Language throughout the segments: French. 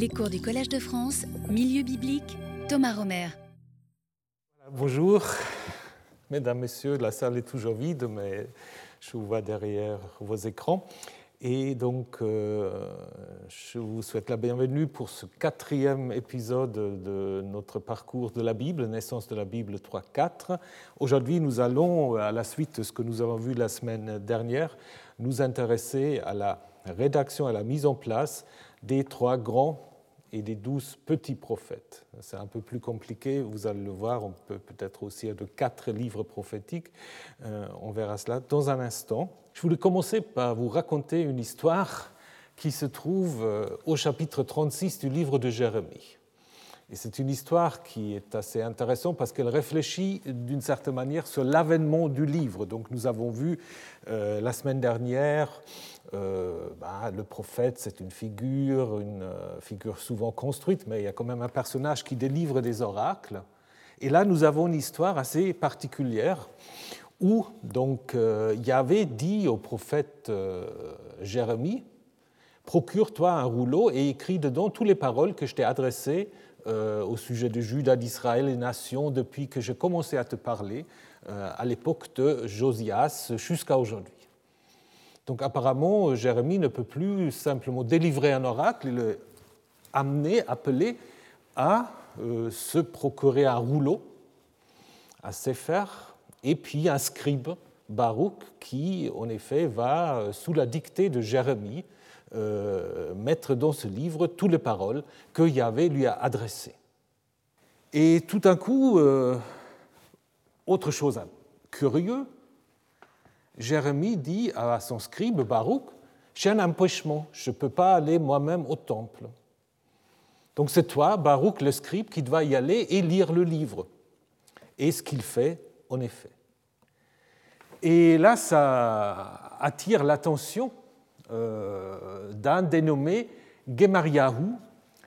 Les cours du Collège de France, Milieu biblique, Thomas Romer. Bonjour, mesdames, messieurs, la salle est toujours vide, mais je vous vois derrière vos écrans. Et donc, euh, je vous souhaite la bienvenue pour ce quatrième épisode de notre parcours de la Bible, Naissance de la Bible 3-4. Aujourd'hui, nous allons, à la suite de ce que nous avons vu la semaine dernière, nous intéresser à la rédaction, à la mise en place des trois grands et des douze petits prophètes. C'est un peu plus compliqué, vous allez le voir, on peut peut-être aussi de quatre livres prophétiques, euh, on verra cela dans un instant. Je voulais commencer par vous raconter une histoire qui se trouve euh, au chapitre 36 du livre de Jérémie. Et c'est une histoire qui est assez intéressante parce qu'elle réfléchit d'une certaine manière sur l'avènement du livre. Donc nous avons vu euh, la semaine dernière, euh, bah, le prophète c'est une figure, une euh, figure souvent construite, mais il y a quand même un personnage qui délivre des oracles. Et là nous avons une histoire assez particulière où donc Yahvé dit au prophète Jérémie, procure-toi un rouleau et écris dedans toutes les paroles que je t'ai adressées euh, au sujet de Judas, d'Israël et nations depuis que j'ai commencé à te parler euh, à l'époque de Josias jusqu'à aujourd'hui. Donc apparemment, Jérémie ne peut plus simplement délivrer un oracle, il est amené, appelé à euh, se procurer un rouleau, à Sefer, et puis un scribe, Baruch, qui en effet va, sous la dictée de Jérémie, euh, mettre dans ce livre toutes les paroles que Yahvé lui a adressées. Et tout d'un coup, euh, autre chose curieux, Jérémie dit à son scribe Baruch, j'ai un empêchement, je ne peux pas aller moi-même au temple. Donc c'est toi, Baruch, le scribe, qui dois y aller et lire le livre. Et ce qu'il fait, en effet. Et là, ça attire l'attention euh, d'un dénommé Gemariahu,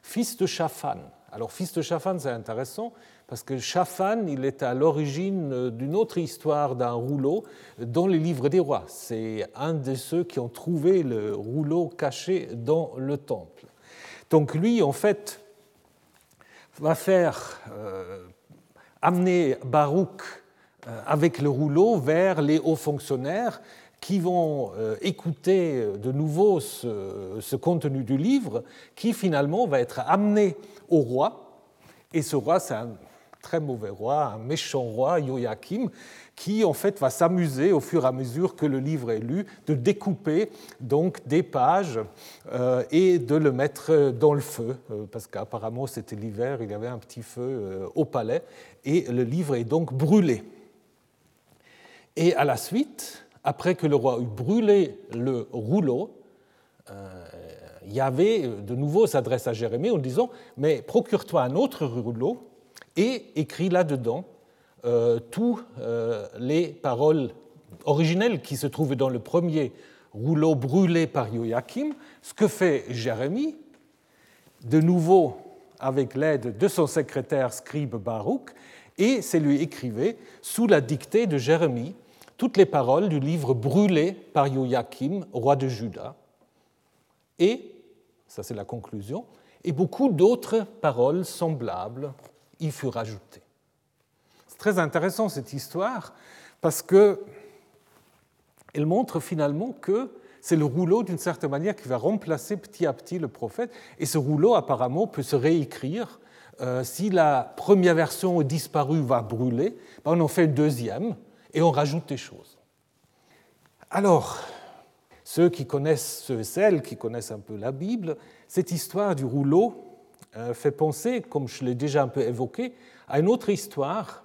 fils de Shaphan. Alors, fils de Shaphan, c'est intéressant parce que Shaphan, il est à l'origine d'une autre histoire d'un rouleau dans les livres des rois. C'est un de ceux qui ont trouvé le rouleau caché dans le temple. Donc, lui, en fait, va faire euh, amener Baruch euh, avec le rouleau vers les hauts fonctionnaires qui vont euh, écouter de nouveau ce, contenu du livre, qui finalement va être amené au roi. Et ce roi, c'est un très mauvais roi, un méchant roi, Joachim, qui en fait va s'amuser au fur et à mesure que le livre est lu de découper donc des pages euh, et de le mettre dans le feu, euh, parce qu'apparemment c'était l'hiver, il y avait un petit feu au palais, et le livre est donc brûlé. Et à la suite, après que le roi eut brûlé le rouleau, euh, Yahvé de nouveau s'adresse à Jérémie en disant Mais procure-toi un autre rouleau et écris là-dedans euh, toutes euh, les paroles originelles qui se trouvent dans le premier rouleau brûlé par Joachim. Ce que fait Jérémie, de nouveau avec l'aide de son secrétaire scribe Baruch, et c'est lui écrivait sous la dictée de Jérémie toutes les paroles du livre brûlé par Joachim, roi de Juda, et, ça c'est la conclusion, et beaucoup d'autres paroles semblables y furent ajoutées. C'est très intéressant cette histoire parce que elle montre finalement que c'est le rouleau d'une certaine manière qui va remplacer petit à petit le prophète, et ce rouleau apparemment peut se réécrire. Euh, si la première version disparue, va brûler, ben, on en fait une deuxième, et on rajoute des choses. Alors, ceux qui connaissent, ceux et celles qui connaissent un peu la Bible, cette histoire du rouleau euh, fait penser, comme je l'ai déjà un peu évoqué, à une autre histoire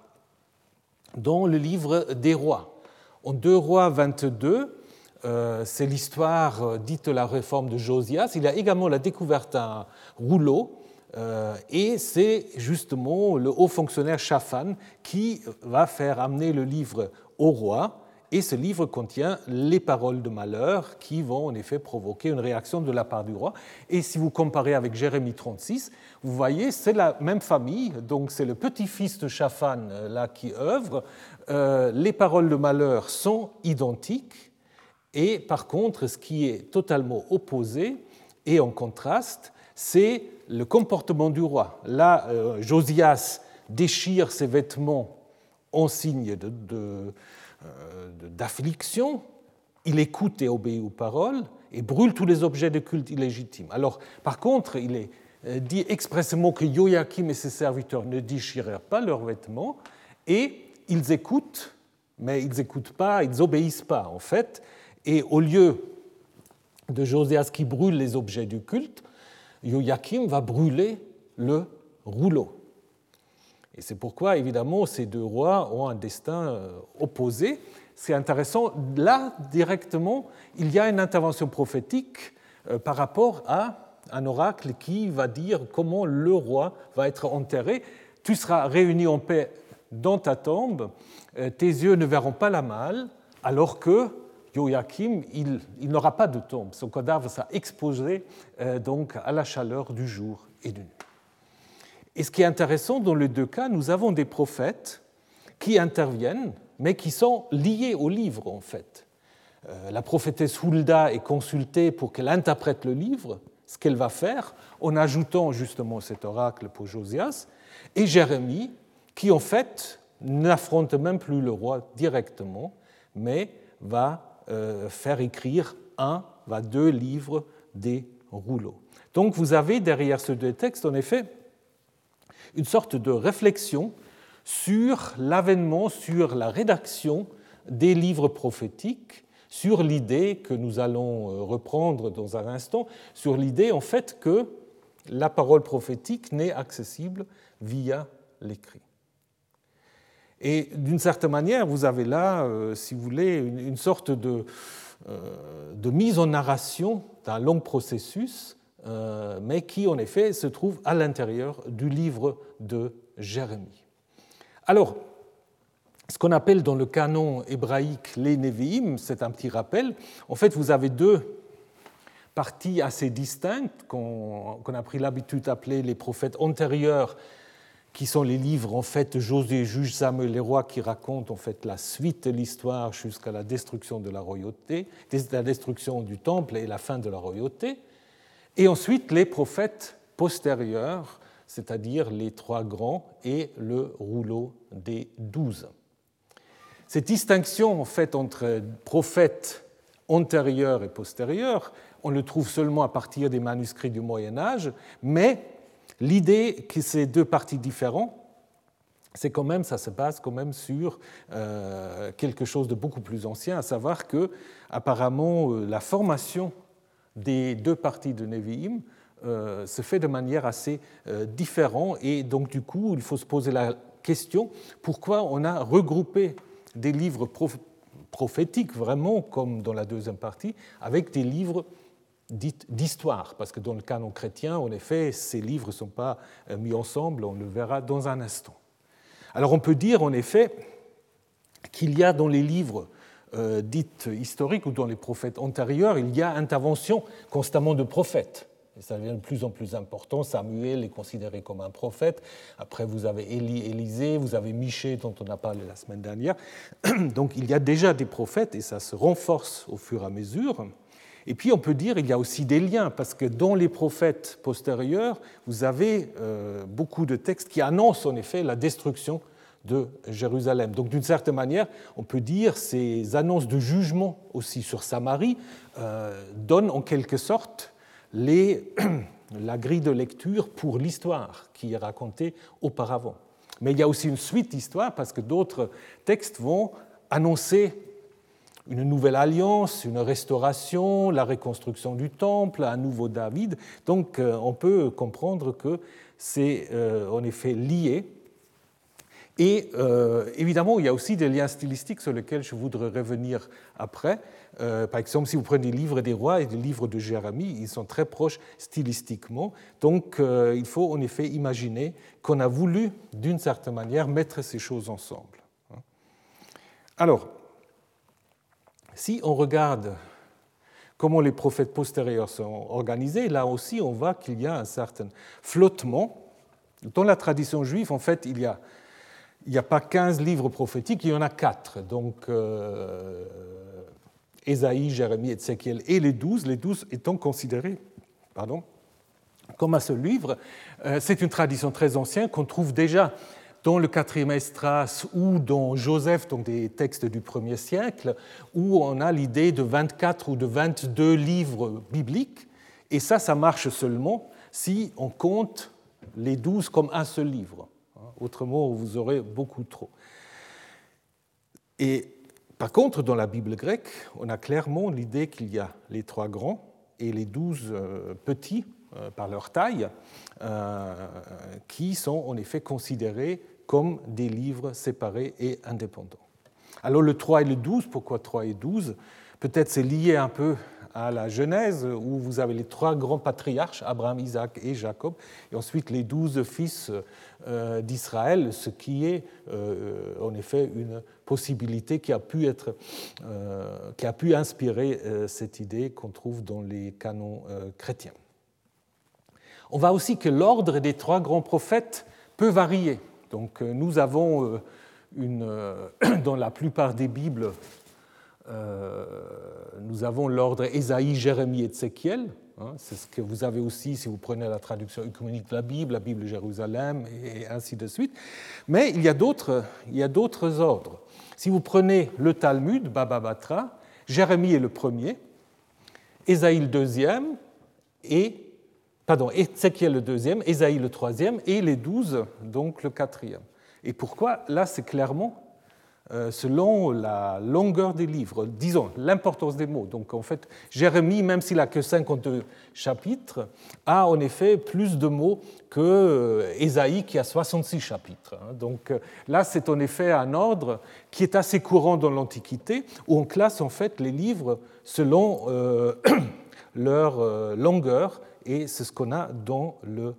dans le livre des rois. En 2 rois 22, euh, c'est l'histoire euh, dite la réforme de Josias. Il y a également la découverte d'un rouleau et c'est justement le haut fonctionnaire Shaphan qui va faire amener le livre au roi. Et ce livre contient les paroles de malheur qui vont en effet provoquer une réaction de la part du roi. Et si vous comparez avec Jérémie 36, vous voyez, c'est la même famille, donc c'est le petit-fils de Shaphan euh, là qui œuvre. Euh, les paroles de malheur sont identiques. Et par contre, ce qui est totalement opposé et en contraste, c'est le comportement du roi. Là, euh, Josias déchire ses vêtements en signe d'affliction, de, de, il écoute et obéit aux paroles et brûle tous les objets de culte illégitimes. Alors, par contre, il est euh, dit expressément que Joachim et ses serviteurs ne déchirèrent pas leurs vêtements et ils écoutent, mais ils n'écoutent pas, ils n'obéissent pas en fait. Et au lieu de Josias qui brûle les objets du culte, Joachim va brûler le rouleau. Et c'est pourquoi, évidemment, ces deux rois ont un destin euh, opposé. C'est intéressant, là, directement, il y a une intervention prophétique euh, par rapport à un oracle qui va dire comment le roi va être enterré. Tu seras réuni en paix dans ta tombe, euh, tes yeux ne verront pas la malle, alors que Joachim, il, n'aura pas de tombe. Son cadavre sera exposé euh, donc à la chaleur du jour et de nuit. Et ce qui est intéressant, dans les deux cas, nous avons des prophètes qui interviennent, mais qui sont liés au livre, en fait. Euh, la prophétesse Hulda est consultée pour qu'elle interprète le livre, ce qu'elle va faire, en ajoutant justement cet oracle pour Josias, et Jérémie, qui en fait n'affronte même plus le roi directement, mais va faire écrire un, va deux livres des rouleaux. Donc vous avez derrière ces deux textes, en effet, une sorte de réflexion sur l'avènement, sur la rédaction des livres prophétiques, sur l'idée que nous allons euh, reprendre dans un instant, sur l'idée en fait que la parole prophétique n'est accessible via l'écrit. Et d'une certaine manière, vous avez là, euh, si vous voulez, une, sorte de, euh, de, mise en narration d'un long processus, euh, mais qui en effet se trouve à l'intérieur du livre de Jérémie. Alors, ce qu'on appelle dans le canon hébraïque les Nevi'im, c'est un petit rappel. En fait, vous avez deux parties assez distinctes qu'on a pris l'habitude d'appeler les prophètes antérieurs qui sont les livres en fait José, Juge, Samuel, les rois qui racontent en fait la suite de l'histoire jusqu'à la destruction de la royauté, la destruction du temple et la fin de la royauté, et ensuite les prophètes postérieurs, c'est-à-dire les trois grands et le rouleau des douze. Cette distinction en fait entre prophètes antérieurs et postérieurs, on le trouve seulement à partir des manuscrits du Moyen Âge, mais L'idée que ces deux parties différentes, c'est quand même, ça se base quand même sur euh, quelque chose de beaucoup plus ancien, à savoir que apparemment euh, la formation des deux parties de Nevi'im euh, se fait de manière assez différente. Et donc du coup il faut se poser la question pourquoi on a regroupé des livres prophétiques vraiment comme dans la deuxième partie avec des livres d'histoire, parce que dans le canon chrétien, en effet, ces livres ne sont pas euh, mis ensemble, on le verra dans un instant. Alors on peut dire en effet qu'il y a dans les livres euh, dits historiques ou dans les prophètes antérieurs, il y a intervention constamment de prophètes. Et ça devient de plus en plus important. Samuel est considéré comme un prophète. Après, vous avez Élie, Élisée, vous avez Michée, dont on a parlé la semaine dernière. Donc il y a déjà des prophètes et ça se renforce au fur et à mesure. Et puis on peut dire qu'il y a aussi des liens, parce que dans les prophètes postérieurs, vous avez euh, beaucoup de textes qui annoncent en effet la destruction de Jérusalem. Donc d'une certaine manière, on peut dire ces annonces de jugement aussi sur Samarie euh, donnent en quelque sorte les, la grille de lecture pour l'histoire qui est racontée auparavant. Mais il y a aussi une suite d'histoire parce que d'autres textes vont annoncer une nouvelle alliance, une restauration, la reconstruction du temple, un nouveau David. Donc euh, on peut comprendre que c'est euh, en effet lié. Et euh, évidemment, il y a aussi des liens stylistiques sur lesquels je voudrais revenir après. par exemple, si vous prenez les livres des rois et les livres de Jérémie, ils sont très proches stylistiquement. Donc il faut en effet imaginer qu'on a voulu, d'une certaine manière, mettre ces choses ensemble. Alors, si on regarde comment les prophètes postérieurs sont organisés, là aussi on voit qu'il y a un certain flottement. Dans la tradition juive, en fait, il n'y a, pas 15 livres prophétiques, il y en a 4. Donc, euh, Ésaïe, Jérémie, Ézéchiel et les 12, les 12 étant considérés comme un seul livre. C'est une tradition très ancienne qu'on trouve déjà dans le quatrième Estras ou dans Joseph, donc des textes du premier siècle, où on a l'idée de 24 ou de 22 livres bibliques. Et ça, ça marche seulement si on compte les 12 comme un seul livre. Autrement, vous aurez beaucoup trop. Et par contre, dans la Bible grecque, on a clairement l'idée qu'il y a les trois grands et les douze euh, petits par leur taille, euh, qui sont en effet considérés comme des livres séparés et indépendants. Alors le 3 et le 12, pourquoi 3 et 12 Peut-être c'est lié un peu à la Genèse, où vous avez les trois grands patriarches, Abraham, Isaac et Jacob, et ensuite les douze fils euh, d'Israël, ce qui est euh, en effet une possibilité qui a pu, être, euh, qui a pu inspirer cette idée qu'on trouve dans les canons chrétiens. On voit aussi que l'ordre des trois grands prophètes peut varier. Donc nous avons une, dans la plupart des Bibles euh, nous avons l'ordre Ésaïe, Jérémie et Ézéchiel. Hein, c'est ce que vous avez aussi si vous prenez la traduction œcuménique de la Bible, la Bible de Jérusalem et ainsi de suite. Mais il y a d'autres, il y a d'autres ordres. Si vous prenez le Talmud, Baba Batra, Jérémie est le premier, Ésaïe le deuxième, et, pardon, Ézéchiel le deuxième, Ésaïe le troisième, et les douze, donc le quatrième. Et pourquoi Là, c'est clairement euh, selon la longueur des livres, disons l'importance des mots. Donc en fait, Jérémie, même s'il n'a que 52 chapitres, a en effet plus de mots que euh, Ésaïe qui a 66 chapitres. Hein. Donc euh, là, c'est en effet un ordre qui est assez courant dans l'Antiquité, où on classe en fait les livres selon leur longueur, et c'est ce qu'on a dans le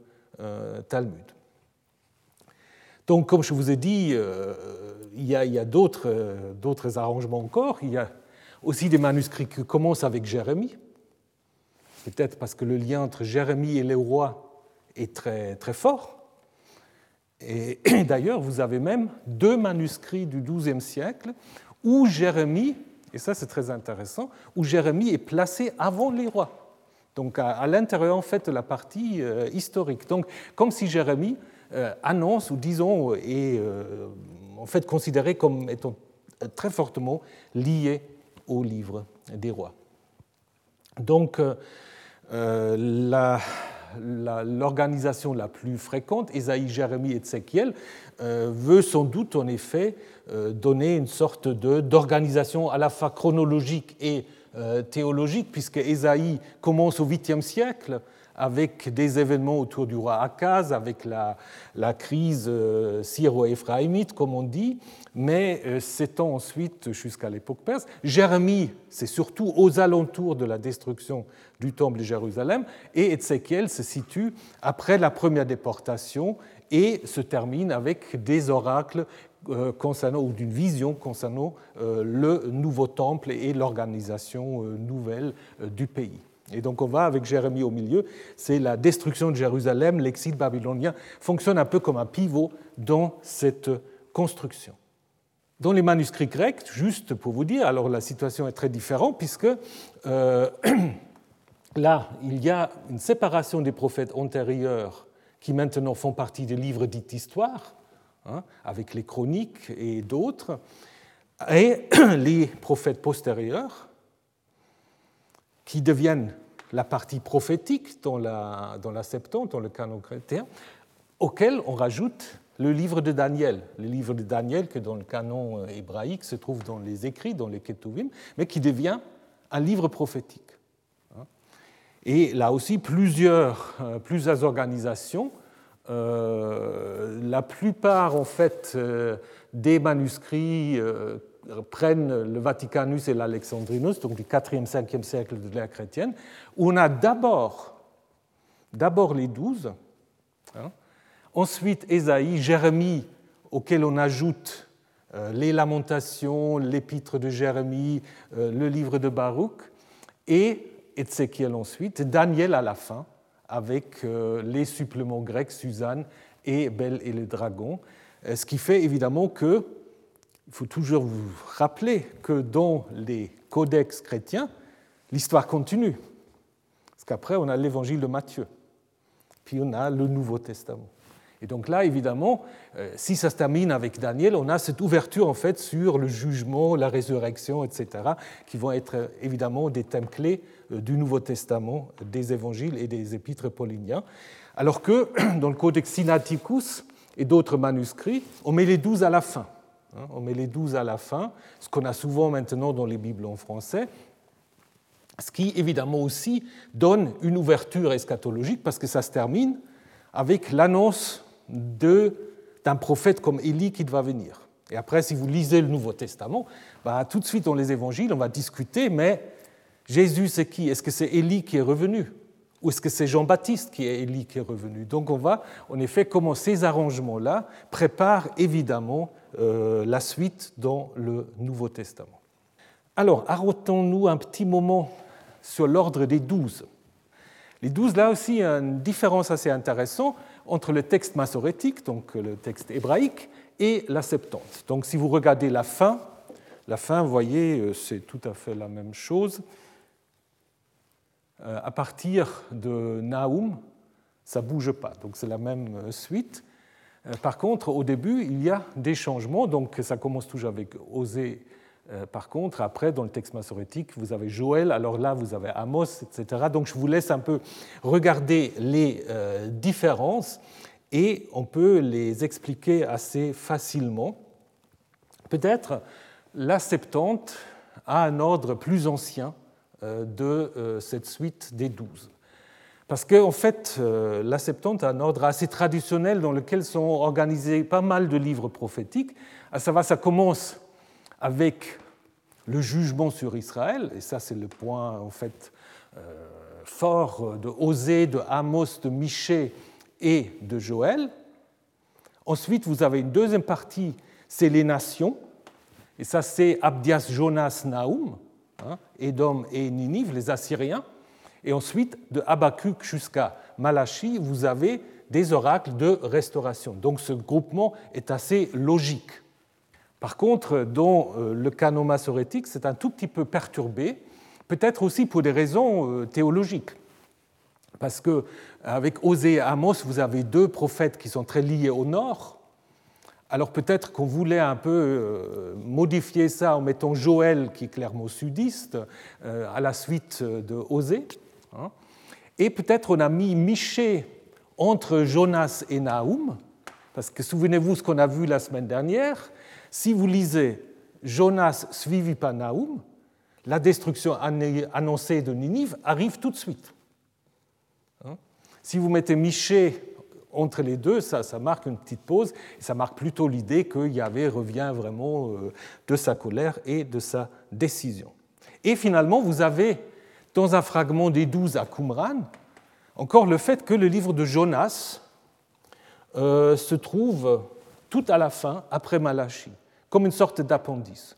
Talmud. Donc, comme je vous ai dit, euh, il y a, a euh, d'autres arrangements encore. Il y a aussi des manuscrits qui commencent avec Jérémie, peut-être parce que le lien entre Jérémie et les rois est très, très fort. Et, d'ailleurs, vous avez même deux manuscrits du XIIe siècle où Jérémie, et ça c'est très intéressant, où Jérémie est placé avant les rois. Donc à, l'intérieur en fait de la partie euh, historique. Donc comme si Jérémie euh, annonce ou disons est euh, en fait considéré comme étant très fortement lié au livre des rois. Donc euh, l'organisation la, plus fréquente, Ésaïe, Jérémie et Ézéchiel, veut sans doute en effet donner une sorte d'organisation à la fois chronologique et théologique, puisque Ésaïe commence au 8e siècle avec des événements autour du roi Akaz, avec la, crise euh, syro-éphraïmite, comme on dit, mais euh, s'étend ensuite jusqu'à l'époque perse. Jérémie, c'est surtout aux alentours de la destruction du temple de Jérusalem, et Ézéchiel se situe après la première déportation et se termine avec des oracles euh, concernant, ou d'une vision concernant le nouveau temple et l'organisation nouvelle du pays. Et donc on va avec Jérémie au milieu, c'est la destruction de Jérusalem, l'exil babylonien fonctionne un peu comme un pivot dans cette construction. Dans les manuscrits grecs, juste pour vous dire, alors la situation est très différente puisque euh, là, il y a une séparation des prophètes antérieurs qui maintenant font partie des livres dits d'histoire, hein, avec les chroniques et d'autres, et les prophètes postérieurs qui deviennent la partie prophétique dans la, dans la Septante, dans le canon chrétien, auquel on rajoute le livre de Daniel, le livre de Daniel que dans le canon euh, hébraïque se trouve dans les écrits, dans les Ketuvim, mais qui devient un livre prophétique. Hein. Et là aussi, plusieurs, euh, plusieurs organisations, la plupart en fait des manuscrits prennent le Vaticanus et l'Alexandrinus, donc du 4e, 5e siècle de l'ère chrétienne, on a d'abord, d'abord les douze, hein, ensuite Ésaïe, Jérémie, auquel on ajoute euh, les Lamentations, l'Épître de Jérémie, euh, le livre de Baruch, et Ézéchiel ensuite, Daniel à la fin, avec euh, les suppléments grecs, Suzanne et Belle et le dragon, ce qui fait évidemment que il faut toujours vous rappeler que dans les codex chrétiens, l'histoire continue. Parce qu'après, on a l'évangile de Matthieu. Puis on a le Nouveau Testament. Et donc là, évidemment, euh, si ça se termine avec Daniel, on a cette ouverture en fait sur le jugement, la résurrection, etc., qui vont être euh, évidemment des thèmes clés euh, du Nouveau Testament, des évangiles et des épîtres pauliniens. Alors que dans le Codex Sinaiticus et d'autres manuscrits, on met les douze à la fin. Hein, on met les douze à la fin, ce qu'on a souvent maintenant dans les Bibles en français, ce qui évidemment aussi donne une ouverture eschatologique parce que ça se termine avec l'annonce d'un prophète comme Élie qui va venir. Et après, si vous lisez le Nouveau Testament, bah, tout de suite dans les évangiles, on va discuter, mais Jésus, c'est qui? Est-ce que c'est Élie qui est revenu? Ou est-ce que c'est Jean-Baptiste qui est Élie qui est revenu? Donc on va, en effet, comment ces arrangements-là préparent évidemment euh, la suite dans le Nouveau Testament. Alors, arrêtons-nous un petit moment sur l'ordre des douze. Les douze, là aussi, il y a une différence assez intéressante entre le texte massorétique, donc le texte hébraïque, et la Septante. Donc si vous regardez la fin, la fin, vous voyez, euh, c'est tout à fait la même chose. Euh, à partir de Naoum, ça bouge pas, donc c'est la même euh, suite. Par contre, au début, il y a des changements, donc ça commence toujours avec Osée euh, par contre, après, dans le texte massorétique, vous avez Joël, alors là, vous avez Amos, etc. Donc je vous laisse un peu regarder les euh, différences et on peut les expliquer assez facilement. Peut-être la Septante a un ordre plus ancien euh, de cette suite des douze. Parce qu'en en fait, la Septante a un ordre assez traditionnel dans lequel sont organisés pas mal de livres prophétiques. À savoir, ça commence avec le jugement sur Israël, et ça c'est le point en fait euh, fort de Osée, de Amos, de Michée et de Joël. Ensuite, vous avez une deuxième partie, c'est les nations, et ça c'est Abdias, Jonas, Naoum, hein, Édom et Ninive, les Assyriens. Et ensuite, de Habakkuk jusqu'à Malachi, vous avez des oracles de restauration. Donc ce groupement est assez logique. Par contre, dans euh, le canon massorétique, c'est un tout petit peu perturbé, peut-être aussi pour des raisons euh, théologiques. Parce que avec Osée et Amos, vous avez deux prophètes qui sont très liés au nord. Alors peut-être qu'on voulait un peu euh, modifier ça en mettant Joël, qui est clairement sudiste, à la suite de Osée. Hein. Et peut-être on a mis Michée entre Jonas et Naoum, parce que souvenez-vous ce qu'on a vu la semaine dernière, si vous lisez Jonas suivi par la destruction annoncée de Ninive arrive tout de suite. Hein? Si vous mettez Michée entre les deux, ça, marque une petite pause, et ça marque plutôt l'idée que Yahvé revient vraiment euh, de sa colère et de sa décision. Et finalement, vous avez, dans un fragment des douze à Qumran, encore le fait que le livre de Jonas euh, se trouve tout à la fin, après Malachi comme une sorte d'appendice.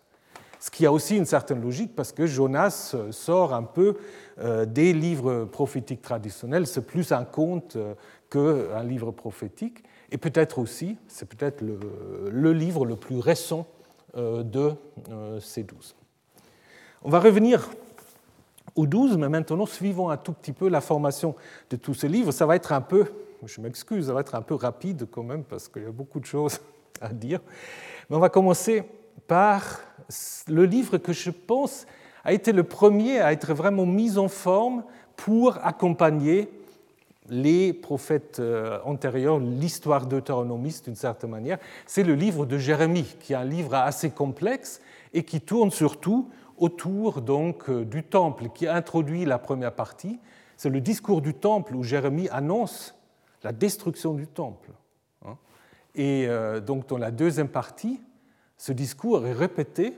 Ce qui a aussi une certaine logique parce que Jonas euh, sort un peu euh, des livres prophétiques traditionnels, c'est plus un conte euh, qu'un livre prophétique, et peut-être aussi, c'est peut-être le, livre le plus récent de ces douze. On va revenir aux douze, mais maintenant suivons un tout petit peu la formation de tous ces livres. Ça va être un peu, je m'excuse, ça va être un peu rapide quand même parce qu'il y a beaucoup de choses à dire on va commencer par le livre que je pense a été le premier à être vraiment mis en forme pour accompagner les prophètes euh, antérieurs, l'histoire deutéronomiste d'une certaine manière. C'est le livre de Jérémie, qui est un livre assez complexe et qui tourne surtout autour donc euh, du temple, qui introduit la première partie. C'est le discours du temple où Jérémie annonce la destruction du temple. Et euh, donc dans la deuxième partie, ce discours est répété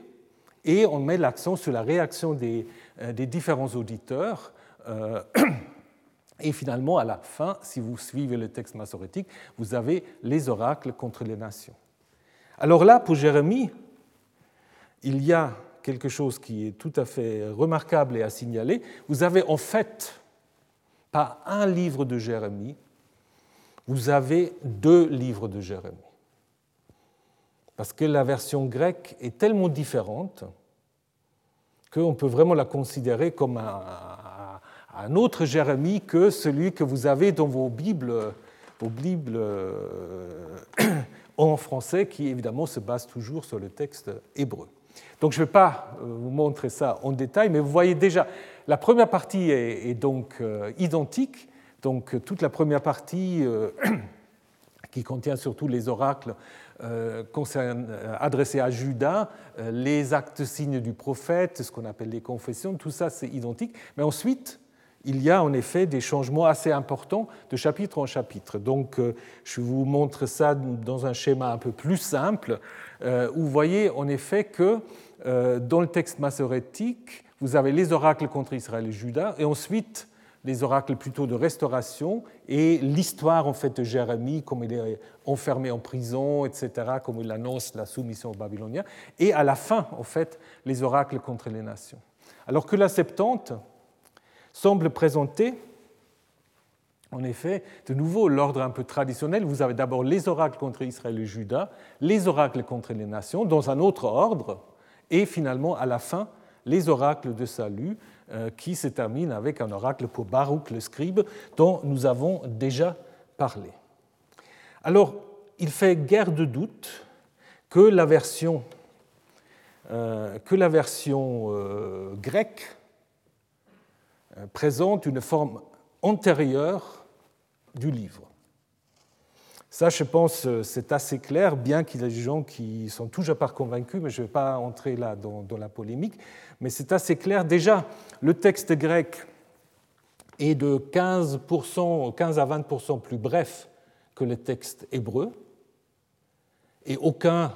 et on met l'accent sur la réaction des, euh, différents auditeurs. Euh, et finalement, à la fin, si vous suivez le texte massorétique, vous avez les oracles contre les nations. Alors là, pour Jérémie, il y a quelque chose qui est tout à fait remarquable et à signaler. Vous avez en fait pas un livre de Jérémie, vous avez deux livres de Jérémie. Parce que la version grecque est tellement différente qu'on peut vraiment la considérer comme un, autre Jérémie que celui que vous avez dans vos Bibles, vos Bibles en français, qui évidemment se base toujours sur le texte hébreu. Donc je ne vais pas vous montrer ça en détail, mais vous voyez déjà, la première partie est, donc identique. Donc toute la première partie qui contient surtout les oracles euh, euh, adressés à Judas, euh, les actes signes du prophète, ce qu'on appelle les confessions, tout ça c'est identique. Mais ensuite, il y a en effet des changements assez importants de chapitre en chapitre. Donc je vous montre ça dans un schéma un peu plus simple, où vous voyez en effet que dans le texte massorétique, vous avez les oracles contre Israël et Judas, et ensuite les oracles plutôt de restauration et l'histoire en fait de Jérémie, comme il est enfermé en prison, etc., comme il annonce la soumission aux Babyloniens, et à la fin en fait les oracles contre les nations. Alors que la Septante semble présenter en effet, de nouveau, l'ordre un peu traditionnel, vous avez d'abord les oracles contre Israël et Juda, les oracles contre les nations, dans un autre ordre, et finalement, à la fin, les oracles de salut, qui se termine avec un oracle pour Baruch le scribe, dont nous avons déjà parlé. Alors, il fait guère de doute que la version, euh, euh, grecque présente une forme antérieure du livre. Ça, je pense, c'est assez clair, bien qu'il y ait des gens qui sont toujours pas convaincus, mais je ne vais pas entrer là dans la polémique mais c'est assez clair. Déjà, le texte grec est de 15%, 15 à 20% plus bref que le texte hébreu, et aucun,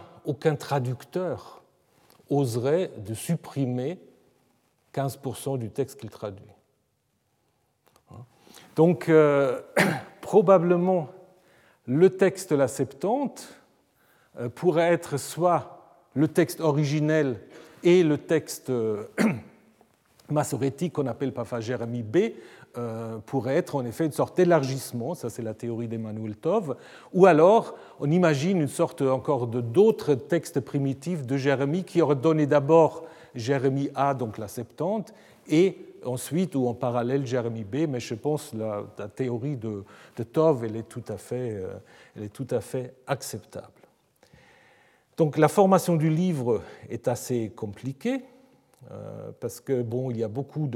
traducteur oserait de supprimer 15% du texte qu'il traduit. Donc, euh, probablement, le texte la Septante euh, pourrait être soit le texte originel et le texte euh, massorétique qu'on appelle parfois Jérémie B euh, pourrait être en effet une sorte d'élargissement, ça c'est la théorie d'Emmanuel Tov, ou alors on imagine une sorte encore de d'autres textes primitifs de Jérémie qui auraient donné d'abord Jérémie A, donc la Septante, et ensuite ou en parallèle Jérémie B, mais je pense que la, théorie de, Tov elle est tout à fait, euh, elle est tout à fait acceptable. Donc la formation du livre est assez compliquée euh, parce que bon, il y a beaucoup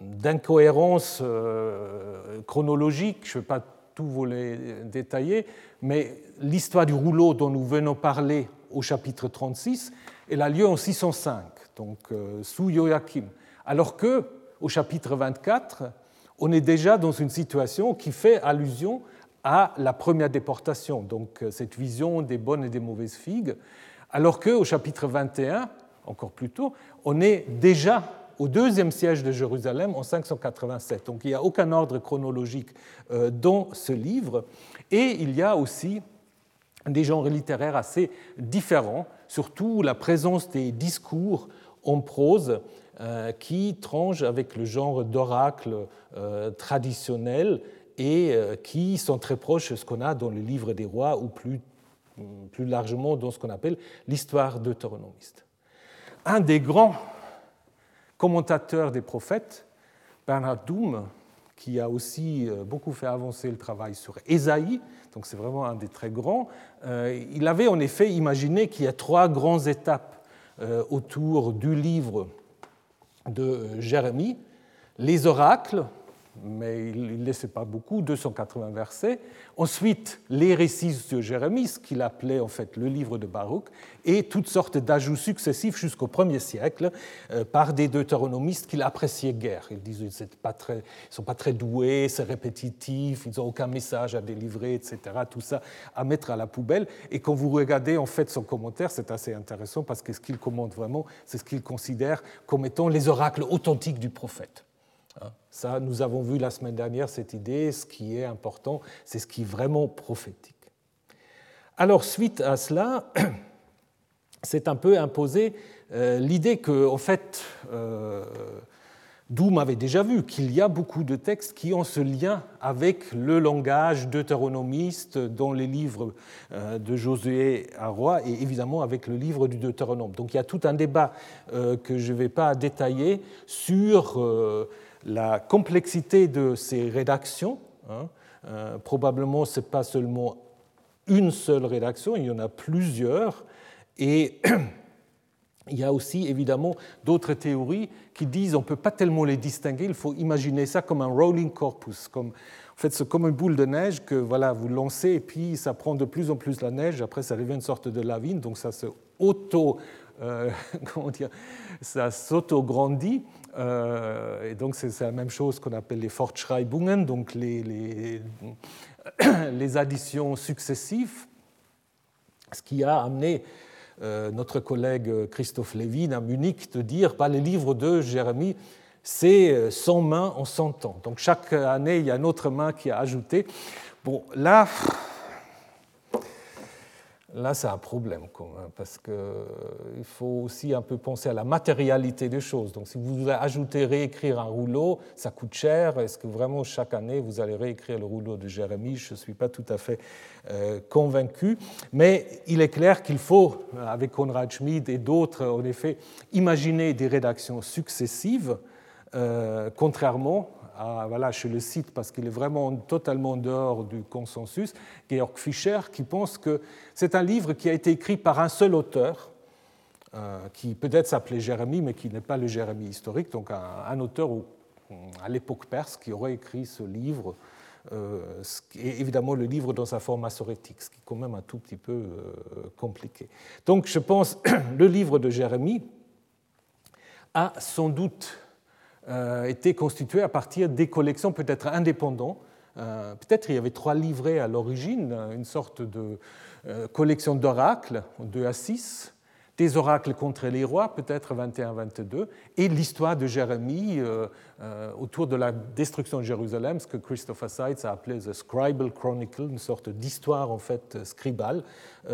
d'incohérences euh, chronologiques. Je ne vais pas tout vous les détailler, mais l'histoire du rouleau dont nous venons parler au chapitre 36, elle a lieu en 605, donc sous Joachim. Alors que au chapitre 24, on est déjà dans une situation qui fait allusion à la première déportation, donc euh, cette vision des bonnes et des mauvaises figues, alors qu'au chapitre 21, encore plus tôt, on est déjà au deuxième siège de Jérusalem en 587. Donc il n'y a aucun ordre chronologique euh, dans ce livre. Et il y a aussi des genres littéraires assez différents, surtout la présence des discours en prose qui tranchent avec le genre d'oracle traditionnel et euh, qui sont très proches de ce qu'on a dans le livre des rois ou plus, plus largement dans ce qu'on appelle l'histoire deutéronomiste. Un des grands commentateurs des prophètes, Bernard Doom, qui a aussi euh, beaucoup fait avancer le travail sur Ésaïe, donc c'est vraiment un des très grands, euh, il avait en effet imaginé qu'il y a trois grandes étapes autour du livre de Jérémie, les oracles, mais il ne laissait pas beaucoup, 280 versets. Ensuite, les récits de Jérémie, ce qu'il appelait en fait le livre de Baruch, et toutes sortes d'ajouts successifs jusqu'au 1er siècle euh, par des deutéronomistes qu'il appréciait guère. Ils disaient qu'ils ne sont pas très doués, c'est répétitif, ils n'ont aucun message à délivrer, etc. Tout ça à mettre à la poubelle. Et quand vous regardez en fait son commentaire, c'est assez intéressant parce que ce qu'il commente vraiment, c'est ce qu'il considère comme étant les oracles authentiques du prophète. Ça, nous avons vu la semaine dernière cette idée, ce qui est important, c'est ce qui est vraiment prophétique. Alors, suite à cela, c'est un peu imposé euh, l'idée que, en fait, euh, avait déjà vu qu'il y a beaucoup de textes qui ont ce lien avec le langage deutéronomiste dans les livres euh, de Josué à Roi et évidemment avec le livre du Deutéronome. Donc il y a tout un débat que je ne vais pas détailler sur la complexité de ces rédactions. Hein. probablement, ce n'est pas seulement une seule rédaction, il y en a plusieurs. Et il y a aussi évidemment d'autres théories qui disent on ne peut pas tellement les distinguer, il faut imaginer ça comme un rolling corpus, comme, en fait c'est comme une boule de neige que voilà, vous lancez et puis ça prend de plus en plus la neige, après ça devient une sorte de lavine, donc ça se euh, comment dire, ça s'auto-grandit. Euh, et donc c'est la même chose qu'on appelle les Fortschreibungen, donc les, additions successives, ce qui a amené euh, notre collègue Christophe Lévin à Munich de dire bah, les livres de Jérémie, c'est 100 mains en 100 ans. Donc chaque année, il y a une autre main qui a ajouté. Bon, là, là, c'est un problème, parce qu'il euh, faut aussi un peu penser à la matérialité des choses. Donc, si vous ajoutez réécrire un rouleau, ça coûte cher. Est-ce que vraiment chaque année vous allez réécrire le rouleau de Jérémie Je ne suis pas tout à fait euh, convaincu. Mais il est clair qu'il faut, avec Konrad Schmid et d'autres, en effet, imaginer des rédactions successives, euh, contrairement voilà, je le cite parce qu'il est vraiment totalement dehors du consensus, Georg Fischer, qui pense que c'est un livre qui a été écrit par un seul auteur, euh, qui peut-être s'appelait Jérémie, mais qui n'est pas le Jérémie historique, donc un, auteur à l'époque perse qui aurait écrit ce livre, euh, évidemment le livre dans sa forme massorétique, ce qui est quand même un tout petit peu euh, compliqué. Donc je pense le livre de Jérémie a sans doute était constitué à partir des collections peut-être indépendantes. Euh, peut-être il y avait trois livrets à l'origine, une sorte de euh, collection d'oracles, 2 à 6, des oracles contre les rois, peut-être 21-22, et l'histoire de Jérémie autour de la destruction de Jérusalem, ce que Christopher Seitz a appelé The Scribal Chronicle, une sorte d'histoire en fait scribale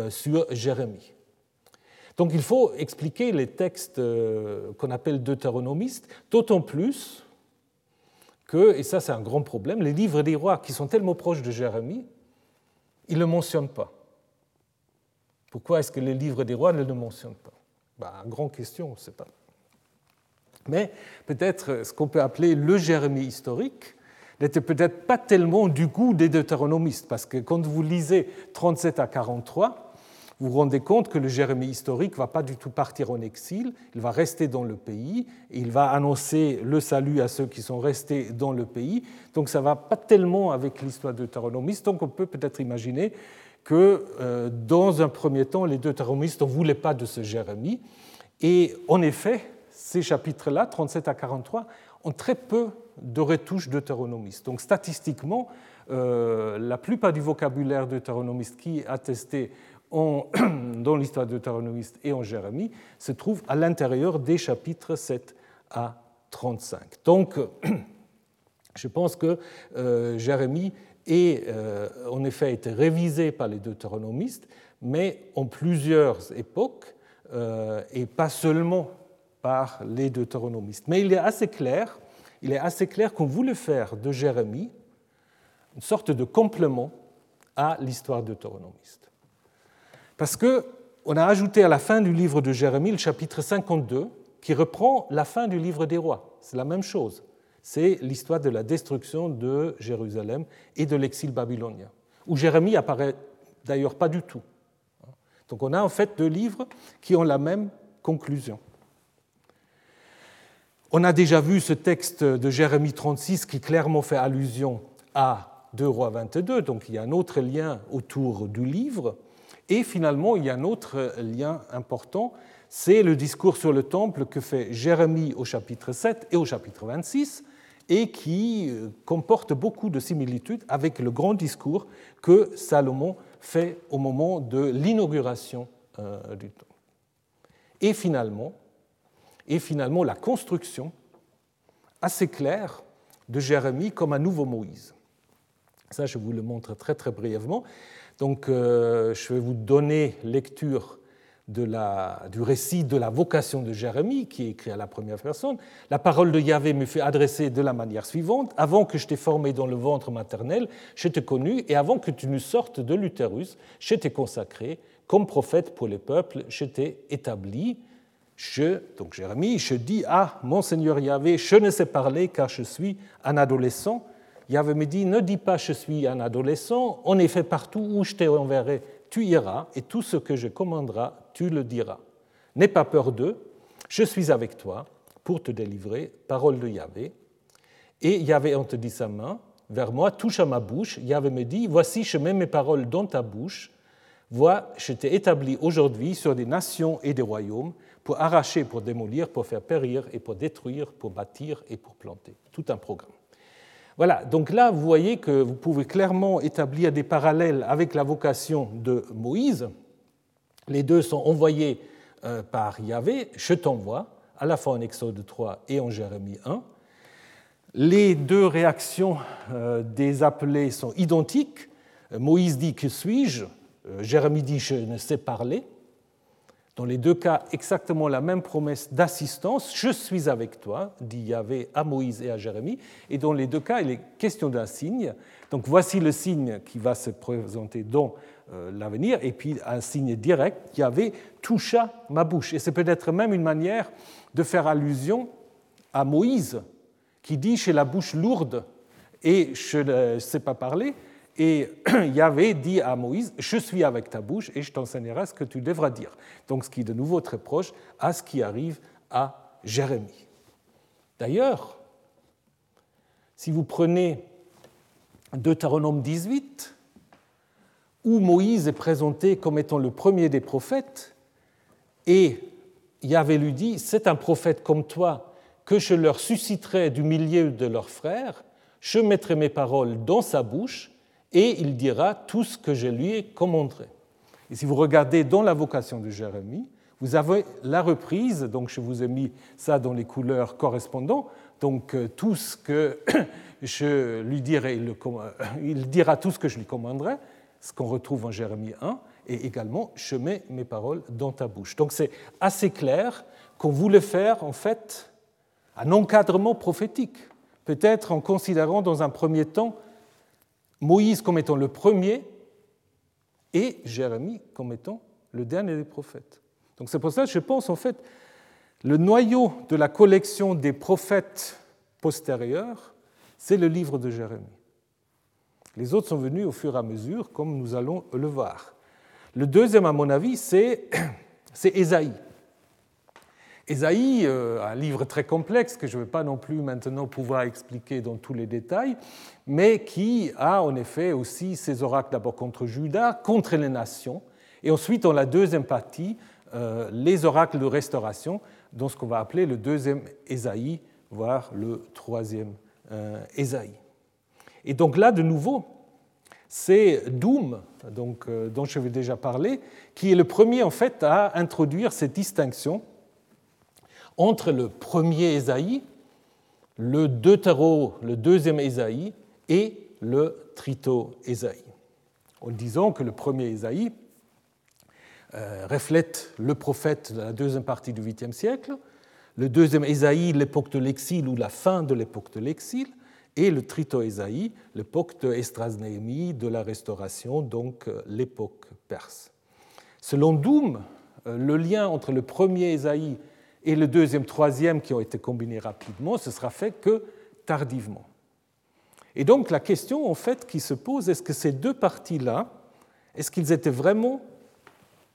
sur Jérémie. Donc il faut expliquer les textes euh, qu'on appelle deutéronomistes, d'autant plus que, et ça c'est un grand problème, les livres des rois qui sont tellement proches de Jérémie, ils ne le mentionnent pas. Pourquoi est-ce que les livres des rois ne le mentionnent pas? Ben, Grande question, on ne sait pas. Mais peut-être ce qu'on peut appeler le Jérémie historique n'était peut-être pas tellement du goût des deutéronomistes, parce que quand vous lisez 37 à 43, vous vous rendez compte que le Jérémie historique ne va pas du tout partir en exil, il va rester dans le pays, il va annoncer le salut à ceux qui sont restés dans le pays. Donc ça ne va pas tellement avec l'histoire deutéronomiste, donc on peut peut-être imaginer que euh, dans un premier temps, les deutéronomistes ne voulaient pas de ce Jérémie. Et en effet, ces chapitres-là, 37 à 43, ont très peu de retouches deutéronomistes. Donc statistiquement, euh, la plupart du vocabulaire deutéronomiste qui est dans l'histoire deutéronomiste et en Jérémie se trouve à l'intérieur des chapitres 7 à 35. Donc, je pense que euh, Jérémie est euh, en effet été révisé par les deutéronomistes, mais en plusieurs époques euh, et pas seulement par les deutéronomistes. Mais il est assez clair, il est assez clair qu'on voulait faire de Jérémie une sorte de complément à l'histoire deutéronomiste. Parce qu'on a ajouté à la fin du livre de Jérémie le chapitre 52 qui reprend la fin du livre des rois. C'est la même chose. C'est l'histoire de la destruction de Jérusalem et de l'exil babylonien, où Jérémie apparaît d'ailleurs pas du tout. Donc on a en fait deux livres qui ont la même conclusion. On a déjà vu ce texte de Jérémie 36 qui clairement fait allusion à 2 rois 22, donc il y a un autre lien autour du livre. Et finalement, il y a un autre lien important, c'est le discours sur le temple que fait Jérémie au chapitre 7 et au chapitre 26, et qui euh, comporte beaucoup de similitudes avec le grand discours que Salomon fait au moment de l'inauguration euh, du temple. Et finalement, et finalement, la construction assez claire de Jérémie comme un nouveau Moïse. Ça, je vous le montre très très brièvement. Donc, euh, je vais vous donner lecture du récit de la vocation de Jérémie, qui est écrit à la première personne. La parole de Yahvé me fait adresser de la manière suivante Avant que je t'ai formé dans le ventre maternel, je t'ai connu, et avant que tu ne sortes de l'utérus, je t'ai consacré. Comme prophète pour les peuples, je t'ai établi. Je, donc Jérémie, je dis Ah, mon Seigneur Yahvé, je ne sais parler car je suis un adolescent. Yahvé me dit Ne dis pas je suis un adolescent, en effet, partout où je t'enverrai, tu iras, et tout ce que je commanderai, tu le diras. N'aie pas peur d'eux, je suis avec toi pour te délivrer, parole de Yahvé. Et Yahvé en te dit sa main vers moi, touche à ma bouche. Yahvé me dit Voici, je mets mes paroles dans ta bouche. Vois, je t'ai établi aujourd'hui sur des nations et des royaumes pour arracher, pour démolir, pour faire périr et pour détruire, pour bâtir et pour planter. Tout un programme. Voilà, donc là, vous voyez que vous pouvez clairement établir des parallèles avec la vocation de Moïse. Les deux sont envoyés euh, par Yahvé, je t'envoie, à la fois en Exode 3 et en Jérémie 1. Les deux réactions euh, des appelés sont identiques. Moïse dit Que suis-je? Euh, Jérémie dit Je ne sais parler. Dans les deux cas, exactement la même promesse d'assistance. Je suis avec toi, dit Yahvé à Moïse et à Jérémie. Et dans les deux cas, il est question d'un signe. Donc voici le signe qui va se présenter dans euh, l'avenir. Et puis un signe direct, Yahvé toucha ma bouche. Et c'est peut-être même une manière de faire allusion à Moïse, qui dit J'ai la bouche lourde et je ne sais pas parler. Et Yahvé dit à Moïse, je suis avec ta bouche et je t'enseignerai ce que tu devras dire. Donc ce qui est de nouveau très proche à ce qui arrive à Jérémie. D'ailleurs, si vous prenez Deutéronome 18, où Moïse est présenté comme étant le premier des prophètes, et Yahvé lui dit, c'est un prophète comme toi que je leur susciterai du milieu de leurs frères, je mettrai mes paroles dans sa bouche, et il dira tout ce que je lui ai commandé. Et si vous regardez dans la vocation de Jérémie, vous avez la reprise, donc je vous ai mis ça dans les couleurs correspondantes, donc euh, tout ce que je lui dirai, il dira tout ce que je lui commanderai, ce qu'on retrouve en Jérémie 1, et également je mets mes paroles dans ta bouche. Donc c'est assez clair qu'on voulait faire en fait un encadrement prophétique, peut-être en considérant dans un premier temps Moïse comme étant le premier et Jérémie comme étant le dernier des prophètes. Donc c'est pour ça que je pense en fait le noyau de la collection des prophètes postérieurs, c'est le livre de Jérémie. Les autres sont venus au fur et à mesure, comme nous allons le voir. Le deuxième, à mon avis, c'est Ésaïe. Ésaïe, euh, un livre très complexe que je ne vais pas non plus maintenant pouvoir expliquer dans tous les détails, mais qui a en effet aussi ses oracles d'abord contre Judas, contre les nations, et ensuite dans la deuxième partie, euh, les oracles de restauration, dans ce qu'on va appeler le deuxième Ésaïe, voire le troisième euh, Ésaïe. Et donc là, de nouveau, c'est Doom, donc, dont je vais déjà parler, qui est le premier en fait à introduire cette distinction entre le premier Ésaïe, le deutéro, le deuxième Ésaïe, et le trito-Ésaïe. En disant que le premier Ésaïe euh, reflète le prophète de la deuxième partie du 8e siècle, le deuxième Ésaïe, l'époque de l'exil ou la fin de l'époque de l'exil, et le trito-Ésaïe, l'époque de de la restauration, donc euh, l'époque perse. Selon Doom, euh, le lien entre le premier Ésaïe et le deuxième, troisième qui ont été combinés rapidement, ce sera fait que tardivement. Et donc la question en fait qui se pose, est-ce que ces deux parties-là, est-ce qu'ils étaient vraiment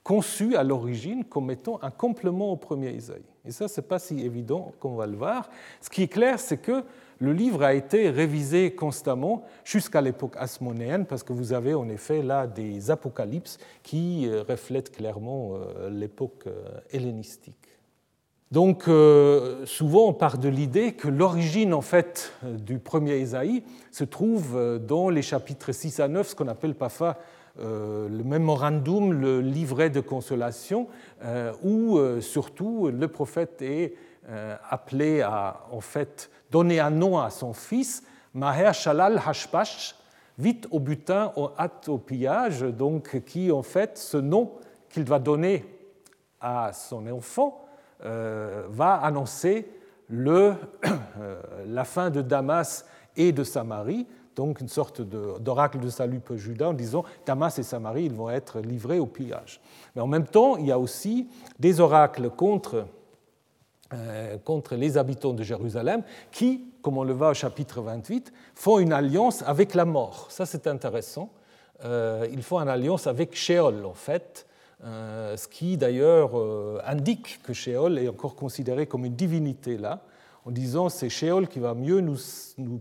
conçus à l'origine comme étant un complément au premier Isaïe? Et ça, ce n'est pas si évident qu'on va le voir. Ce qui est clair, c'est que le livre a été révisé constamment jusqu'à l'époque asmonéenne, parce que vous avez en effet là des apocalypses qui euh, reflètent clairement euh, l'époque euh, hellénistique. Donc euh, souvent on part de l'idée que l'origine en fait du premier Isaïe se trouve euh, dans les chapitres 6 à 9, ce qu'on appelle parfois euh, le memorandum, le livret de consolation, où surtout le prophète est appelé à en fait donner un nom à son fils, Maher Shalal Hashpash, vite au butin, au hâte au pillage, donc qui en fait ce nom qu'il va donner à son enfant va annoncer le, euh, la fin de Damas et de Samarie, donc une sorte d'oracle de, salut pour Judas en disant Damas et Samarie ils vont être livrés au pillage. Mais en même temps, il y a aussi des oracles contre contre les habitants de Jérusalem qui, comme on le voit au chapitre 28, font une alliance avec la mort. Ça, c'est intéressant. ils font une alliance avec Sheol, en fait, ce qui d'ailleurs indique que Sheol est encore considéré comme une divinité là en disant c'est Sheol qui va mieux nous,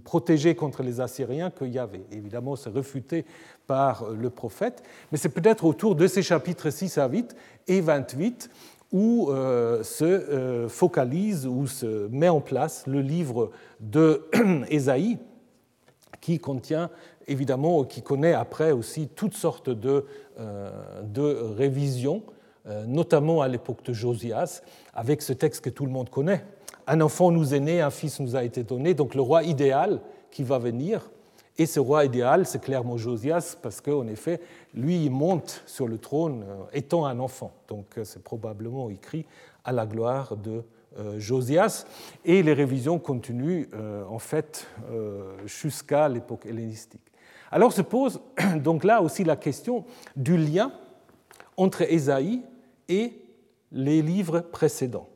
protéger contre les Assyriens que Yahvé. Évidemment, c'est refuté par le prophète, mais c'est peut-être autour de ces chapitres 6 à 8 et 28 où euh, se euh, focalise, où se met en place le livre de Ésaïe, qui contient évidemment, qui connaît après aussi toutes sortes de, euh, de révisions, notamment à l'époque de Josias, avec ce texte que tout le monde connaît, un enfant nous est né, un fils nous a été donné, donc le roi idéal qui va venir. Et ce roi idéal, c'est clairement Josias, parce qu'en effet, lui, il monte sur le trône euh, étant un enfant. Donc euh, c'est probablement écrit à la gloire de euh, Josias. Et les révisions continuent en fait jusqu'à l'époque hellénistique. Alors se pose donc là aussi la question du lien entre Ésaïe et les livres précédents.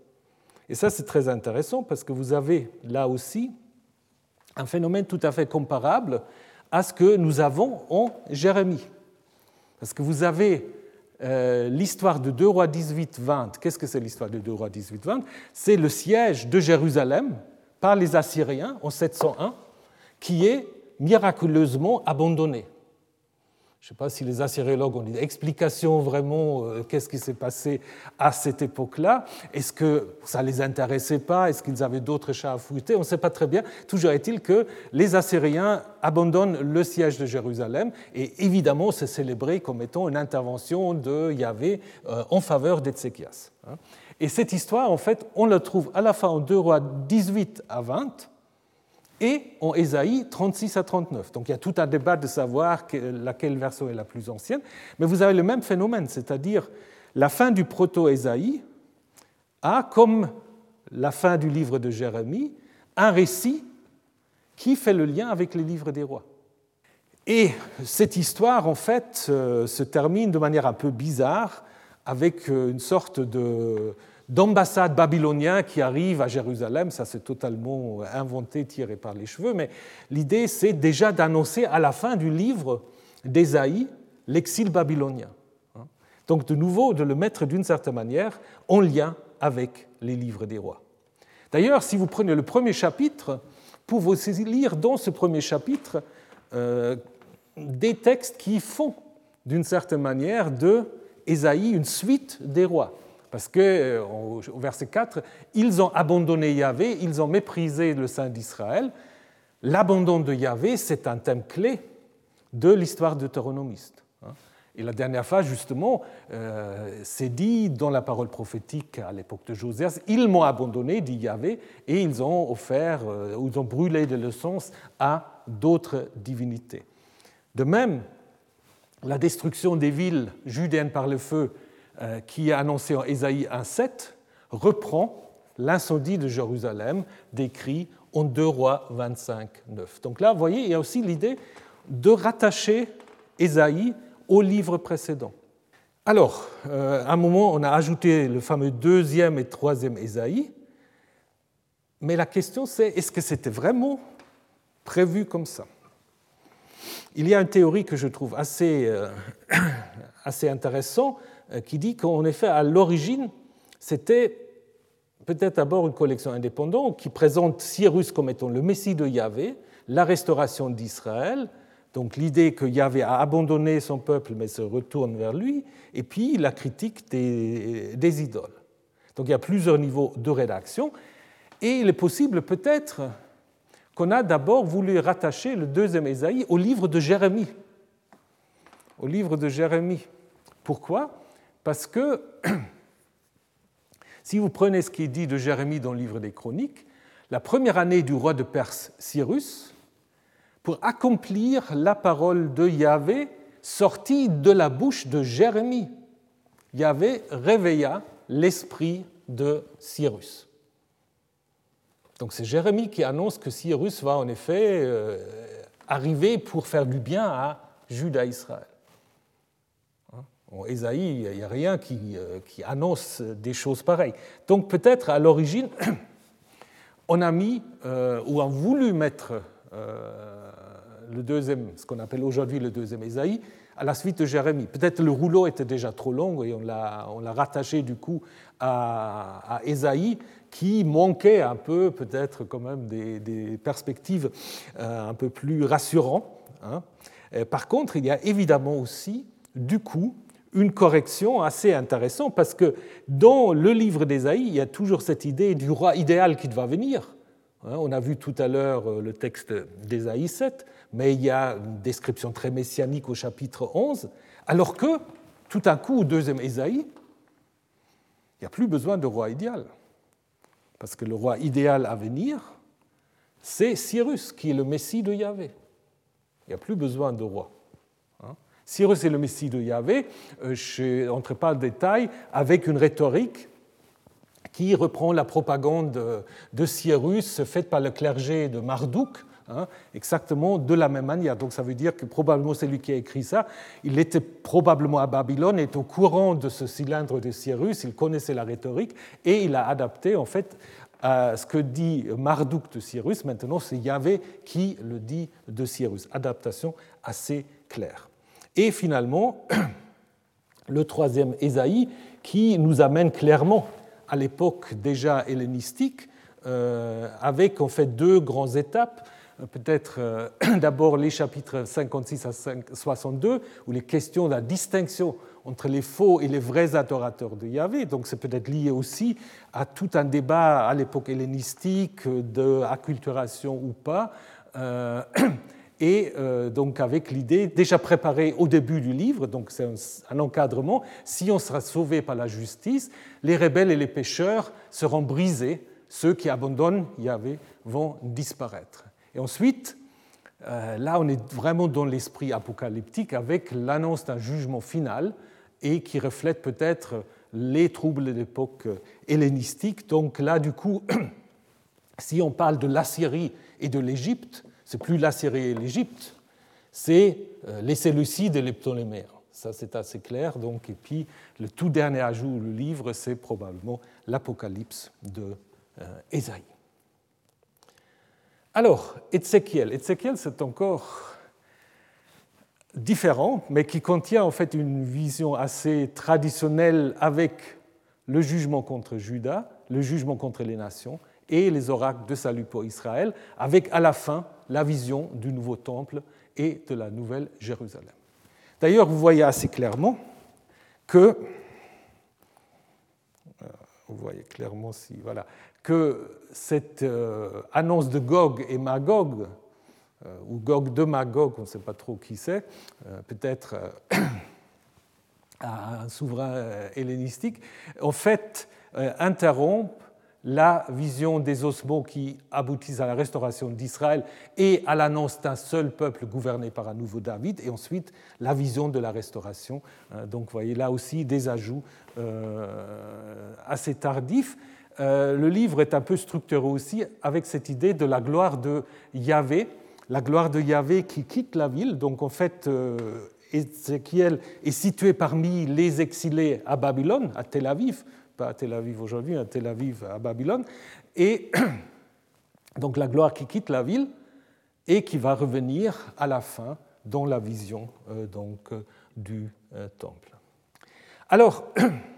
Et ça, c'est très intéressant parce que vous avez là aussi un phénomène tout à fait comparable à ce que nous avons en Jérémie. Parce que vous avez euh, l'histoire de 2 rois 18-20. Qu'est-ce que c'est l'histoire de 2 rois 18-20 C'est le siège de Jérusalem par les Assyriens en 701 qui est miraculeusement abandonné. Je ne sais pas si les assyriologues ont une explication vraiment, euh, qu'est-ce qui s'est passé à cette époque-là. Est-ce que ça ne les intéressait pas? Est-ce qu'ils avaient d'autres chats à fouetter? On ne sait pas très bien. Toujours est-il que les Assyriens abandonnent le siège de Jérusalem et évidemment c'est célébré comme étant une intervention de Yahvé euh, en faveur d'Ézéchias. Hein. Et cette histoire, en fait, on la trouve à la fin en 2 rois 18 à 20 et en Ésaïe 36 à 39. Donc il y a tout un débat de savoir laquelle version est la plus ancienne, mais vous avez le même phénomène, c'est-à-dire la fin du proto-Ésaïe a, comme la fin du livre de Jérémie, un récit qui fait le lien avec les livres des rois. Et cette histoire, en fait, euh, se termine de manière un peu bizarre avec euh, une sorte de, d'ambassades babyloniens qui arrivent à Jérusalem. Ça, c'est totalement inventé, tiré par les cheveux. Mais l'idée, c'est déjà d'annoncer à la fin du livre d'Ésaïe l'exil babylonien. Donc, de nouveau, de le mettre d'une certaine manière en lien avec les livres des rois. D'ailleurs, si vous prenez le premier chapitre, vous pouvez lire dans ce premier chapitre euh, des textes qui font, d'une certaine manière, de Ésaïe une suite des rois. Parce que, euh, au verset 4, ils ont abandonné Yahvé, ils ont méprisé le Saint d'Israël. L'abandon de Yahvé, c'est un thème clé de l'histoire deutéronomiste. Hein. Et la dernière fois, justement, euh, c'est dit dans la parole prophétique à l'époque de Josias, ils m'ont abandonné, dit Yahvé, et ils ont offert, euh, ils ont brûlé des leçons à d'autres divinités. De même, la destruction des villes judéennes par le feu qui est annoncé en Ésaïe 1.7, reprend l'incendie de Jérusalem décrit en 2 rois 25.9. Donc là, vous voyez, il y a aussi l'idée de rattacher Ésaïe au livre précédent. Alors, euh, à un moment, on a ajouté le fameux deuxième et troisième Ésaïe, mais la question c'est, est-ce que c'était vraiment prévu comme ça? Il y a une théorie que je trouve assez, euh, assez intéressante, euh, qui dit qu'en effet, à l'origine, c'était peut-être d'abord une collection indépendante qui présente Cyrus comme étant le Messie de Yahvé, la restauration d'Israël, donc l'idée que Yahvé a abandonné son peuple mais se retourne vers lui, et puis la critique des, des idoles. Donc il y a plusieurs niveaux de rédaction, et il est possible peut-être qu'on a d'abord voulu rattacher le deuxième Ésaïe au livre de Jérémie. Au livre de Jérémie. Pourquoi? Parce que si vous prenez ce qui est dit de Jérémie dans le livre des Chroniques, la première année du roi de Perse Cyrus, pour accomplir la parole de Yahvé sortie de la bouche de Jérémie, Yahvé réveilla l'esprit de Cyrus. Donc c'est Jérémie qui annonce que Cyrus va en effet euh, arriver pour faire du bien à Juda Israël En Ésaïe, il n'y a rien qui, qui, annonce des choses pareilles. Donc peut-être à l'origine, on a mis ou a voulu mettre le deuxième, ce qu'on appelle aujourd'hui le deuxième Ésaïe, à la suite de Jérémie. Peut-être le rouleau était déjà trop long et on l'a, rattaché du coup à, à Ésaïe, qui manquait un peu peut-être quand même des, perspectives euh, un peu plus rassurantes. Hein. Par contre, il y a évidemment aussi du coup une correction assez intéressante parce que dans le livre d'Ésaïe, il y a toujours cette idée du roi idéal qui va venir. Hein. On a vu tout à l'heure euh, le texte d'Ésaïe 7, mais il y a une description très messianique au chapitre 11, alors que tout à coup, au deuxième Ésaïe, il n'y a plus besoin de roi idéal. Parce que le roi idéal à venir, c'est Cyrus, qui est le Messie de Yahvé. Il n'y a plus besoin de roi. Cyrus est le Messie de Yahvé, euh, je n'entre pas en détail, avec une rhétorique qui reprend la propagande de Cyrus faite par le clergé de Marduk, Hein, exactement de la même manière. Donc ça veut dire que probablement c'est lui qui a écrit ça. Il était probablement à Babylone, est au courant de ce cylindre de Cyrus, il connaissait la rhétorique et il a adapté en fait à ce que dit Marduk de Cyrus. Maintenant, c'est Yahvé qui le dit de Cyrus. Adaptation assez claire. Et finalement, le troisième Ésaïe qui nous amène clairement à l'époque déjà hellénistique, euh, avec en fait deux grandes étapes peut-être euh, d'abord les chapitres 56 à 62, où les questions de la distinction entre les faux et les vrais adorateurs de Yahvé. Donc c'est peut-être lié aussi à tout un débat à l'époque hellénistique de acculturation ou pas. Euh, et euh, donc avec l'idée déjà préparée au début du livre, donc c'est un, encadrement, si on sera sauvé par la justice, les rebelles et les pécheurs seront brisés, ceux qui abandonnent Yahvé vont disparaître. Et ensuite, euh, là, on est vraiment dans l'esprit apocalyptique avec l'annonce d'un jugement final et qui reflète peut-être les troubles de l'époque hellénistique. Donc là, du coup, si on parle de l'Assyrie et de l'Égypte, c'est plus l'Assyrie et l'Égypte, c'est euh, les Séleucides et les Ptoléméens. Ça, c'est assez clair. Donc, et puis, le tout dernier ajout du livre, c'est probablement l'Apocalypse de euh, Ésaïe. Alors, Ézéchiel. Ézéchiel, c'est encore différent, mais qui contient en fait une vision assez traditionnelle avec le jugement contre Judas, le jugement contre les nations et les oracles de salut pour Israël, avec à la fin la vision du nouveau temple et de la nouvelle Jérusalem. D'ailleurs, vous voyez assez clairement que euh, vous voyez clairement si voilà que cette euh, annonce de Gog et Magog, euh, ou Gog de Magog, on ne sait pas trop qui c'est, peut-être un souverain hellénistique, en fait interrompt la vision des osmos qui aboutissent à la restauration d'Israël et à l'annonce d'un seul peuple gouverné par un nouveau David, et ensuite la vision de la restauration. Donc vous voyez là aussi des ajouts assez tardifs. Euh, le livre est un peu structuré aussi avec cette idée de la gloire de Yahvé, la gloire de Yahvé qui quitte la ville. Donc en fait, euh, Ézéchiel est situé parmi les exilés à Babylone, à Tel Aviv, pas à Tel Aviv aujourd'hui, à Tel Aviv à Babylone. Et donc la gloire qui quitte la ville et qui va revenir à la fin dans la vision euh, donc, du temple. Alors,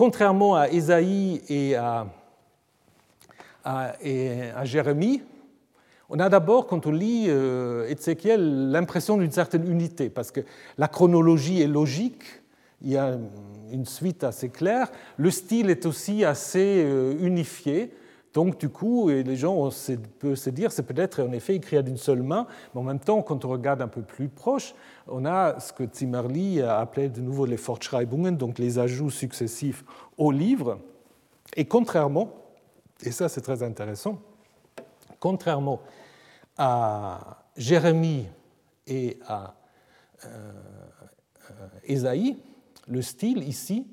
Contrairement à Ésaïe et à, Jérémie, on a d'abord, quand on lit euh, Ézéchiel, l'impression d'une certaine unité, parce que la chronologie est logique, il y a une suite assez claire, le style est aussi assez euh, unifié, donc, du coup, les gens peuvent se dire c'est peut-être en effet écrit d'une seule main, mais en même temps, quand on regarde un peu plus proche, on a ce que Zimmerli a appelé de nouveau les Fortschreibungen, donc les ajouts successifs au livre. Et contrairement, et ça c'est très intéressant, contrairement à Jérémie et à Ésaïe, euh, le style ici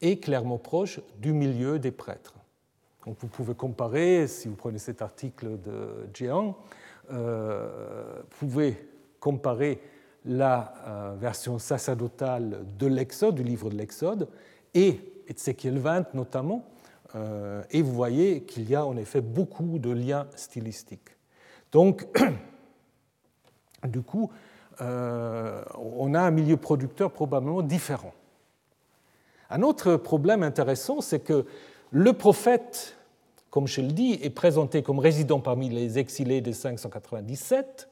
est clairement proche du milieu des prêtres. Donc vous pouvez comparer, si vous prenez cet article de Jean, euh, vous pouvez comparer la euh, version sacerdotale de l'Exode, du livre de l'Exode, et Ézéchiel 20 notamment, euh, et vous voyez qu'il y a en effet beaucoup de liens stylistiques. Donc, du coup, on a un milieu producteur probablement différent. Un autre problème intéressant, c'est que le prophète, comme je le dis, est présenté comme résident parmi les exilés de 597,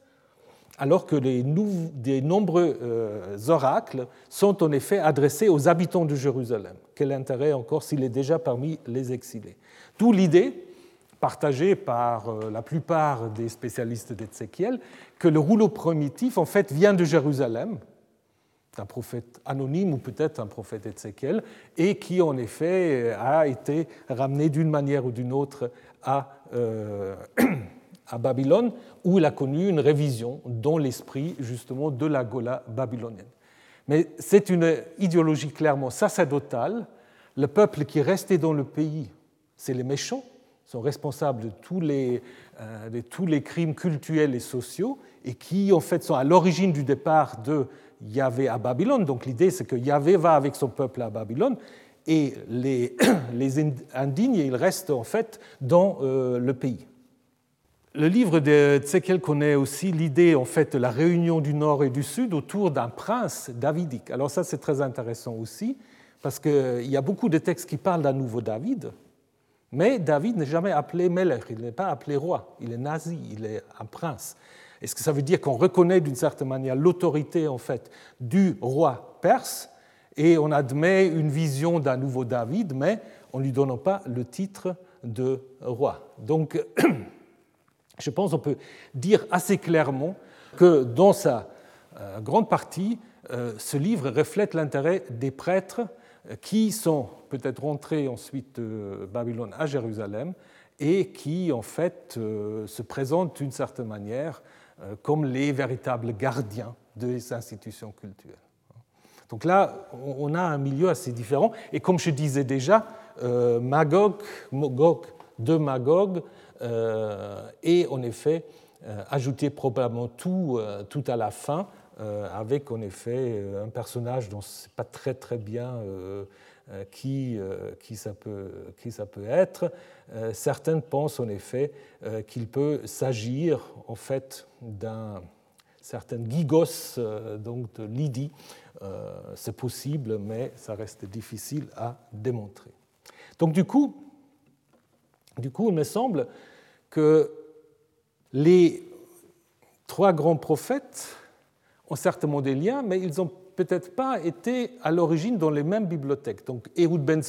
alors que les des nombreux euh, oracles sont en effet adressés aux habitants de Jérusalem. Quel intérêt encore s'il est déjà parmi les exilés? D'où l'idée, partagée par euh, la plupart des spécialistes d'Ézéchiel, que le rouleau primitif en fait vient de Jérusalem, d'un prophète anonyme ou peut-être un prophète Ézéchiel, et qui en effet a été ramené d'une manière ou d'une autre à euh, à Babylone, où il a connu une révision dans l'esprit justement de la Gola babylonienne. Mais c'est une idéologie clairement sacerdotale. Le peuple qui est resté dans le pays, c'est les méchants, sont responsables de tous les, euh, de tous les crimes cultuels et sociaux, et qui en fait sont à l'origine du départ de Yahvé à Babylone. Donc l'idée c'est que Yahvé va avec son peuple à Babylone, et les, les indignes, ils restent en fait dans euh, le pays. Le livre de Tsekel connaît aussi l'idée en fait de la réunion du Nord et du Sud autour d'un prince davidique. Alors ça c'est très intéressant aussi parce qu'il y a beaucoup de textes qui parlent d'un nouveau David, mais David n'est jamais appelé Melech, il n'est pas appelé roi, il est nazi, il est un prince. Est-ce que ça veut dire qu'on reconnaît d'une certaine manière l'autorité en fait du roi perse et on admet une vision d'un nouveau David, mais en ne lui donnant pas le titre de roi. Donc je pense qu'on peut dire assez clairement que dans sa euh, grande partie, euh, ce livre reflète l'intérêt des prêtres euh, qui sont peut-être rentrés ensuite de Babylone à Jérusalem et qui en fait se présentent d'une certaine manière comme les véritables gardiens des institutions culturelles. Donc là, on a un milieu assez différent. Et comme je disais déjà, Magog, Magog de Magog euh, et en effet euh, ajouter probablement tout, euh, tout à la fin, avec en effet un personnage dont ce n'est pas très très bien qui, qui, ça peut, qui ça peut être. Certains pensent en effet qu'il peut s'agir en fait d'un certain Gigos, donc de Lydie. C'est possible, mais ça reste difficile à démontrer. Donc du coup, du coup, il me semble que les trois grands prophètes ont certainement des liens, mais ils n'ont peut-être pas été à l'origine dans les mêmes bibliothèques. Donc Ehud Ben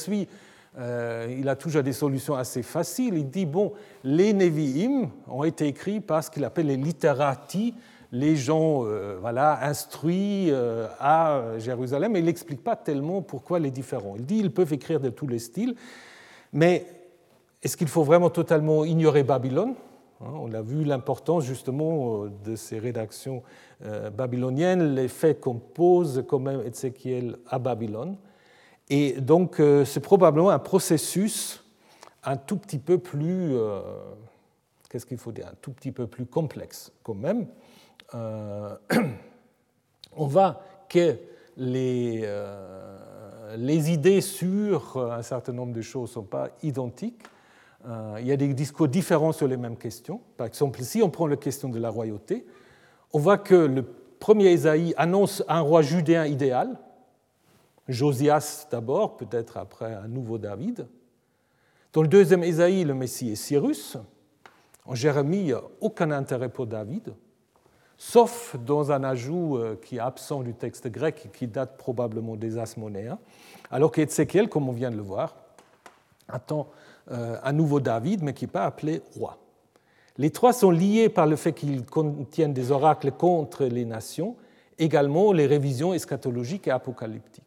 euh, il a toujours des solutions assez faciles. Il dit, bon, les Nevi'im ont été écrits par ce qu'il appelle les litterati, les gens euh, voilà, instruits euh, à Jérusalem, mais il n'explique pas tellement pourquoi les différents. Il dit, ils peuvent écrire de tous les styles, mais est-ce qu'il faut vraiment totalement ignorer Babylone? On a vu l'importance justement euh, de ces rédactions euh, babyloniennes, les faits qu'on pose quand même Ézéchiel à Babylone. Et donc euh, c'est probablement un processus un tout petit peu plus, qu'est-ce qu'il faut dire, un tout petit peu plus complexe quand même. on voit que les, les idées sur un certain nombre de choses ne sont pas identiques. Euh, il y a des discours différents sur les mêmes questions. Par exemple, si on prend la question de la royauté, on voit que le premier Ésaïe annonce un roi judéen idéal, Josias d'abord, peut-être après un nouveau David. Dans le deuxième Ésaïe, le Messie est Cyrus. En Jérémie, aucun intérêt pour David, sauf dans un ajout euh, qui est absent du texte grec, qui date probablement des Asmonéens, alors qu'Ézéchiel, comme on vient de le voir, attend un nouveau David, mais qui n'est pas appelé roi. Les trois sont liés par le fait qu'ils contiennent des oracles contre les nations, également les révisions eschatologiques et apocalyptiques.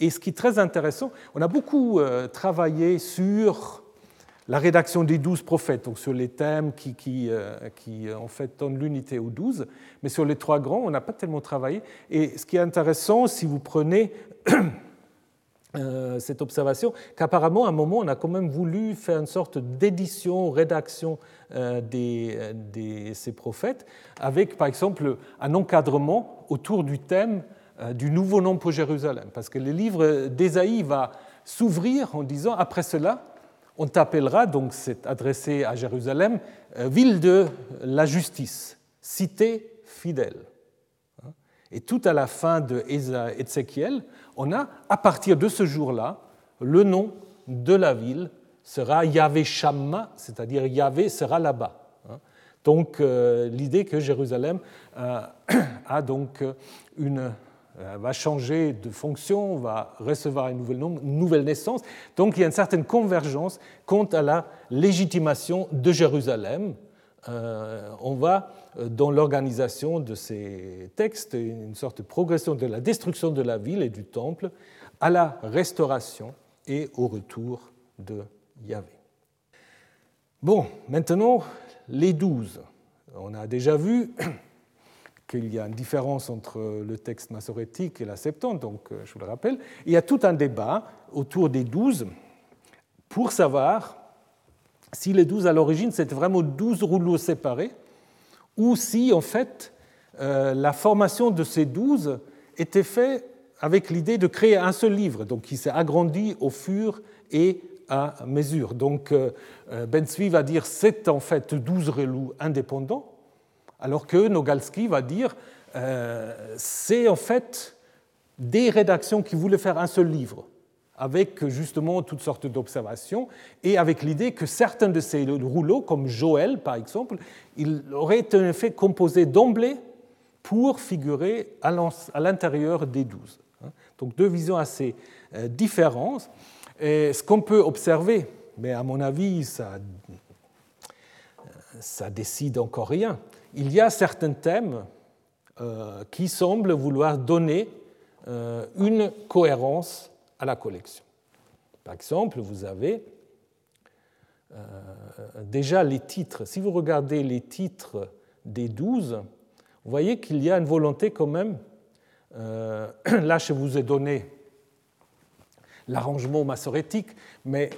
Et ce qui est très intéressant, on a beaucoup euh, travaillé sur la rédaction des douze prophètes, donc sur les thèmes qui, qui, euh, qui en fait donnent l'unité aux douze, mais sur les trois grands, on n'a pas tellement travaillé. Et ce qui est intéressant, si vous prenez euh, cette observation qu'apparemment, à un moment, on a quand même voulu faire une sorte d'édition, rédaction euh, de ces prophètes, avec par exemple un encadrement autour du thème euh, du nouveau nom pour Jérusalem. Parce que le livre d'Ésaïe va s'ouvrir en disant, après cela, on t'appellera, donc c'est adressé à Jérusalem, ville de la justice, cité fidèle. Et tout à la fin de Ézéchiel, on a, à partir de ce jour-là, le nom de la ville sera Yahvé Shamma, c'est-à-dire Yahvé sera là-bas. Hein. Donc euh, l'idée que Jérusalem euh, a donc une, euh, va changer de fonction, va recevoir une une nouvelle naissance. Donc il y a une certaine convergence quant à la légitimation de Jérusalem. On va dans l'organisation de ces textes une sorte de progression de la destruction de la ville et du temple à la restauration et au retour de Yahvé. Bon, maintenant, les douze. On a déjà vu qu'il y a une différence entre le texte massorétique et la Septante, donc euh, je vous le rappelle. Il y a tout un débat autour des douze pour savoir si les douze à l'origine c'était vraiment douze rouleaux séparés ou si en fait euh, la formation de ces douze était faite avec l'idée de créer un seul livre, donc qui s'est agrandi au fur et à mesure. Donc euh, euh, Ben Svi va dire c'est en fait douze relous indépendants, alors que Nogalski va dire c'est en fait des rédactions qui voulaient faire un seul livre avec justement toutes sortes d'observations, et avec l'idée que certains de ces rouleaux, comme Joël par exemple, il aurait en effet composé d'emblée pour figurer à l'intérieur des douze. Hein. Donc deux visions assez euh, différentes. Et ce qu'on peut observer, mais à mon avis, ça, ça décide encore rien, il y a certains thèmes euh, qui semblent vouloir donner euh, une cohérence à la collection. Par exemple, vous avez euh, déjà les titres. Si vous regardez les titres des douze, vous voyez qu'il y a une volonté quand même. Euh, là, je vous ai donné l'arrangement massorétique, mais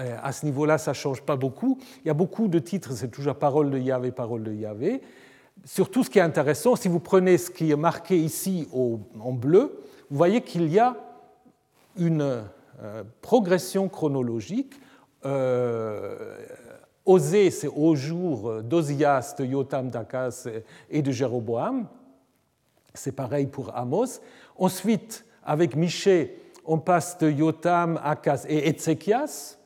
euh, à ce niveau-là, ça ne change pas beaucoup. Il y a beaucoup de titres, c'est toujours parole de Yahvé, parole de Yahvé. Surtout, ce qui est intéressant, si vous prenez ce qui est marqué ici en bleu, vous voyez qu'il y a une euh, progression chronologique. Euh, Osée, c'est au jour d'Ozias, de Yotam, d'Akas et de Jéroboam. C'est pareil pour Amos. Ensuite, avec Miché, on passe de Yotam, Akas et Ézéchias.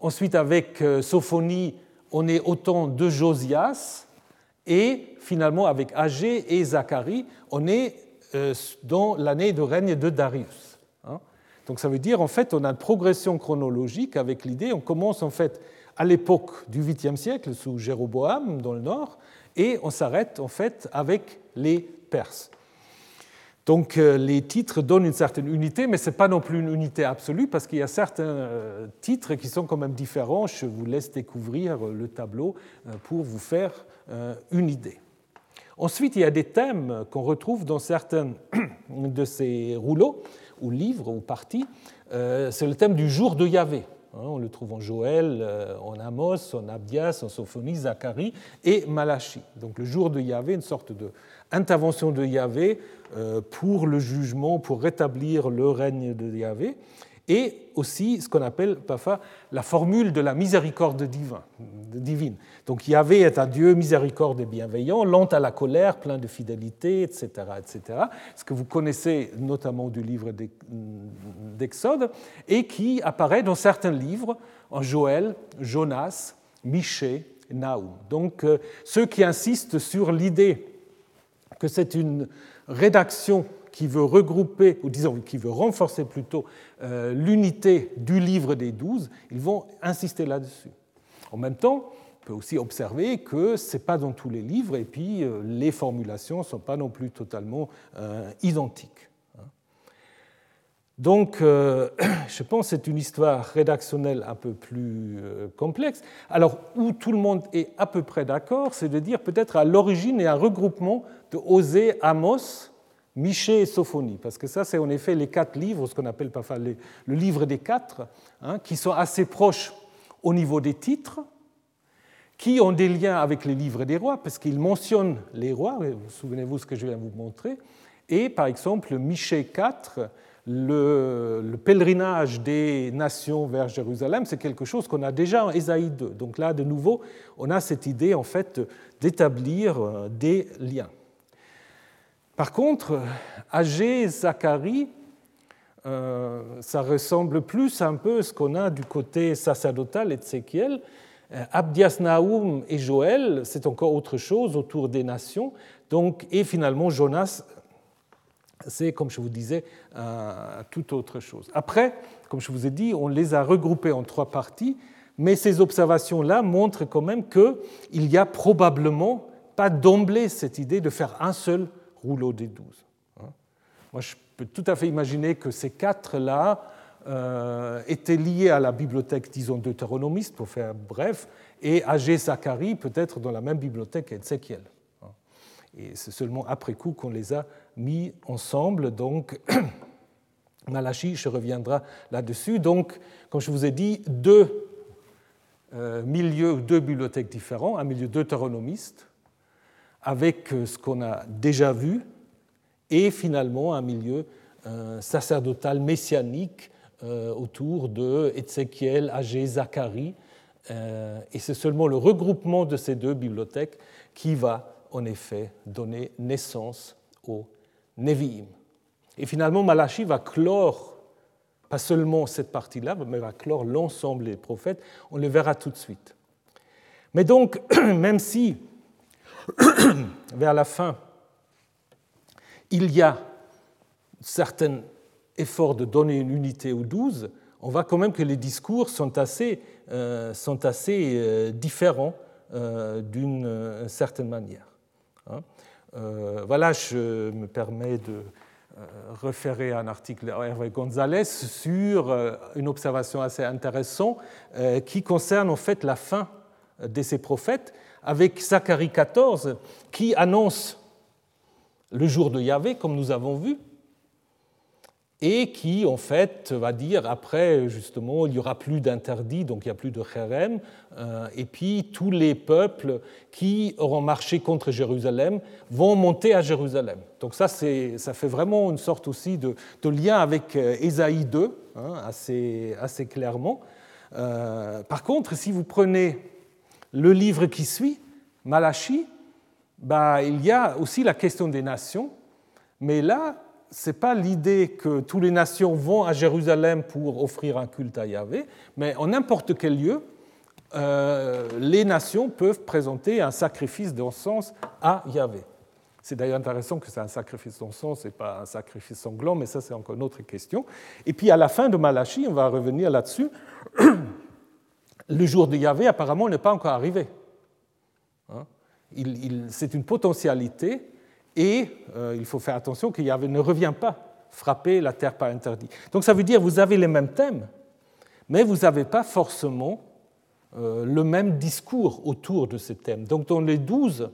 Ensuite, avec euh, Sophonie, on est au temps de Josias. Et finalement, avec Agé et Zacharie, on est dans l'année de règne de Darius. Donc ça veut dire en fait on a une progression chronologique avec l'idée, on commence en fait à l'époque du 8e siècle sous Jéroboam dans le nord et on s'arrête en fait avec les Perses. Donc euh, les titres donnent une certaine unité, mais ce n'est pas non plus une unité absolue parce qu'il y a certains euh, titres qui sont quand même différents. Je vous laisse découvrir le tableau euh, pour vous faire une idée. Ensuite, il y a des thèmes qu'on retrouve dans certains de ces rouleaux ou livre ou partie, euh, c'est le thème du jour de Yahvé. Hein, on le trouve en Joël, euh, en Amos, en Abdias, en Sophonie, Zacharie et Malachi. Donc le jour de Yahvé, une sorte d'intervention de Yahvé euh, pour le jugement, pour rétablir le règne de Yahvé et aussi ce qu'on appelle parfois la formule de la miséricorde divine. Donc Yahvé est un Dieu miséricorde et bienveillant, lent à la colère, plein de fidélité, etc., etc. Ce que vous connaissez notamment du livre d'Exode et qui apparaît dans certains livres, en Joël, Jonas, Michée, Naoum. Donc euh, ceux qui insistent sur l'idée que c'est une rédaction qui veut regrouper, ou disons qui veut renforcer plutôt euh, l'unité du livre des douze, ils vont insister là-dessus. En même temps, on peut aussi observer que ce n'est pas dans tous les livres, et puis euh, les formulations ne sont pas non plus totalement euh, identiques. Hein. Donc, je pense que c'est une histoire rédactionnelle un peu plus complexe. Alors, où tout le monde est à peu près d'accord, c'est de dire peut-être à l'origine et un regroupement de Osée, Amos, Michée et Sophonie, parce que ça, c'est en effet les quatre livres, ce qu'on appelle parfois le livre des quatre, hein, qui sont assez proches au niveau des titres, qui ont des liens avec les livres des rois, parce qu'ils mentionnent les rois, vous souvenez-vous ce que je viens de vous montrer, et par exemple, Michée 4, le, pèlerinage des nations vers Jérusalem, c'est quelque chose qu'on a déjà en Ésaïe 2. Donc là, de nouveau, on a cette idée en fait d'établir euh, des liens. Par contre, Agé, Zacharie, euh, ça ressemble plus un peu à ce qu'on a du côté sacerdotal Ézéchiel. Euh, Abdias Naoum et Joël, c'est encore autre chose autour des nations. Donc, et finalement, Jonas, c'est, comme je vous disais, euh, toute autre chose. Après, comme je vous ai dit, on les a regroupés en trois parties, mais ces observations-là montrent quand même qu'il y a probablement pas d'emblée cette idée de faire un seul rouleau des douze. Hein. Moi, je peux tout à fait imaginer que ces quatre-là euh, étaient liés à la bibliothèque, disons, deutéronomiste, pour faire bref, et à Zacharie, peut-être dans la même bibliothèque qu'Ézéchiel. Hein. Et c'est seulement après coup qu'on les a mis ensemble. Donc, Malachi, je reviendrai là-dessus. Donc, comme je vous ai dit, deux euh, milieux, deux bibliothèques différents, un milieu deutéronomiste avec euh, ce qu'on a déjà vu, et finalement un milieu euh, sacerdotal messianique euh, autour de Ézéchiel, Agé, Zacharie. Et c'est seulement le regroupement de ces deux bibliothèques qui va en effet donner naissance au Nevi'im. Et finalement, Malachi va clore pas seulement cette partie-là, mais va clore l'ensemble des prophètes. On le verra tout de suite. Mais donc, même si vers la fin, il y a un certain effort de donner une unité aux douze, on voit quand même que les discours sont assez, euh, euh, différents euh, d'une certaine manière. Hein. voilà, je me permets de référer à un article Hervé González sur une observation assez intéressante qui concerne en fait la fin de ces prophètes avec Zacharie 14 qui annonce le jour de Yahvé, comme nous avons vu, et qui en fait va dire après justement il n'y aura plus d'interdit, donc il n'y a plus de chérem, euh, et puis tous les peuples qui auront marché contre Jérusalem vont monter à Jérusalem. Donc ça, ça fait vraiment une sorte aussi de, lien avec Ésaïe 2, hein, assez, assez, clairement. Euh, par contre, si vous prenez le livre qui suit, Malachi, bah, il y a aussi la question des nations, mais là, ce n'est pas l'idée que toutes les nations vont à Jérusalem pour offrir un culte à Yahvé, mais en n'importe quel lieu, euh, les nations peuvent présenter un sacrifice d'encens à Yahvé. C'est d'ailleurs intéressant que c'est un sacrifice d'encens et pas un sacrifice sanglant, mais ça c'est encore une autre question. Et puis à la fin de Malachi, on va revenir là-dessus, le jour de Yahvé apparemment n'est pas encore arrivé. Hein? c'est une potentialité et euh, il faut faire attention qu'il ne revient pas frapper la terre par interdit. Donc ça veut dire que vous avez les mêmes thèmes, mais vous n'avez pas forcément euh, le même discours autour de ces thèmes. Donc dans les douze,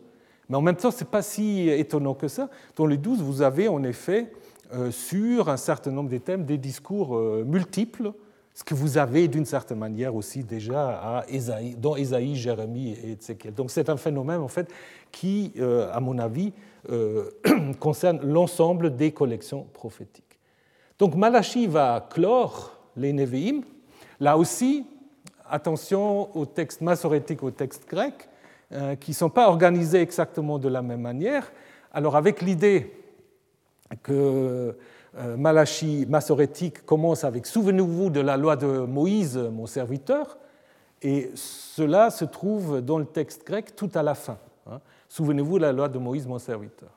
mais en même temps, ce n'est pas si étonnant que ça, dans les douze, vous avez en effet euh, sur un certain nombre de thèmes des discours multiples ce que vous avez d'une certaine manière aussi déjà à dans Ésaïe, Jérémie et Ézéchiel. Donc c'est un phénomène en fait qui, euh, à mon avis, euh, concerne l'ensemble des collections prophétiques. Donc Malachi va clore les Nevi'im. Là aussi, attention aux textes massorétiques, aux textes grecs, euh, qui ne sont pas organisés exactement de la même manière. Alors avec l'idée que Malachi massorétique commence avec Souvenez-vous de la loi de Moïse, mon serviteur, et cela se trouve dans le texte grec tout à la fin. Hein. Souvenez-vous de la loi de Moïse, mon serviteur.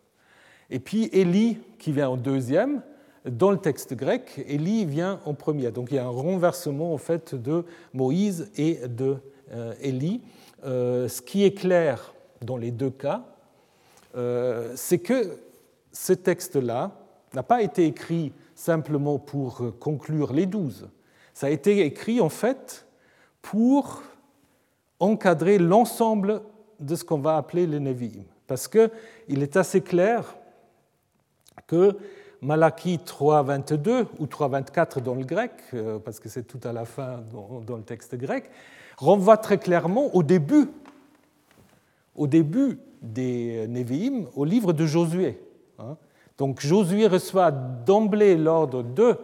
Et puis Élie, qui vient en deuxième, dans le texte grec, Élie vient en premier. Donc il y a un renversement en fait de Moïse et de euh, Élie. Euh, ce qui est clair dans les deux cas, c'est que ce texte-là, n'a pas été écrit simplement pour conclure les douze. Ça a été écrit en fait pour encadrer l'ensemble de ce qu'on va appeler les Nevi'im. Parce qu'il est assez clair que Malachie 3.22 ou 3.24 dans le grec, euh, parce que c'est tout à la fin dans, le texte grec, renvoie très clairement au début, au début des Névi'im, au livre de Josué. Donc Josué reçoit d'emblée l'ordre de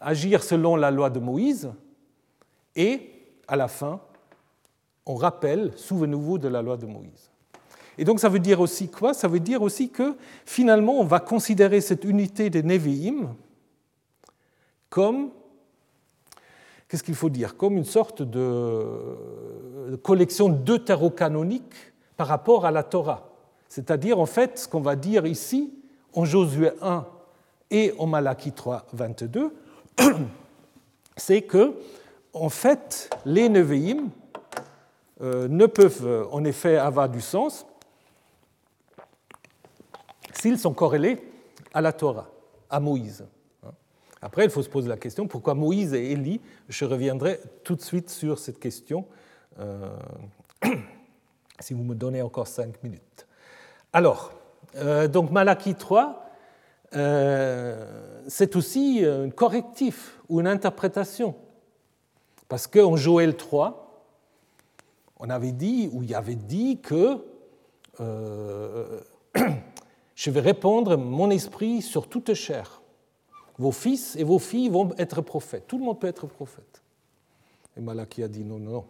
agir selon la loi de Moïse, et à la fin, on rappelle, souvenez-vous de la loi de Moïse. Et donc ça veut dire aussi quoi? Ça veut dire aussi que finalement on va considérer cette unité des Nevi'im comme, qu'est-ce qu'il faut dire? Comme une sorte de collection deutérocanonique par rapport à la Torah. C'est-à-dire en fait ce qu'on va dire ici en Josué 1 et en Malachie 3, 22, c'est que en fait les Nevi'im euh, ne peuvent euh, en effet avoir du sens s'ils sont corrélés à la Torah, à Moïse. Après, il faut se poser la question pourquoi Moïse et Élie Je reviendrai tout de suite sur cette question, euh, si vous me donnez encore cinq minutes. Alors, donc Malachie 3, c'est aussi un correctif ou une interprétation. Parce qu'en Joël 3, on avait dit, ou il avait dit que euh, je vais répandre mon esprit sur toute chair. Vos fils et vos filles vont être prophètes. Tout le monde peut être prophète. Et Malachie a dit non, non, non.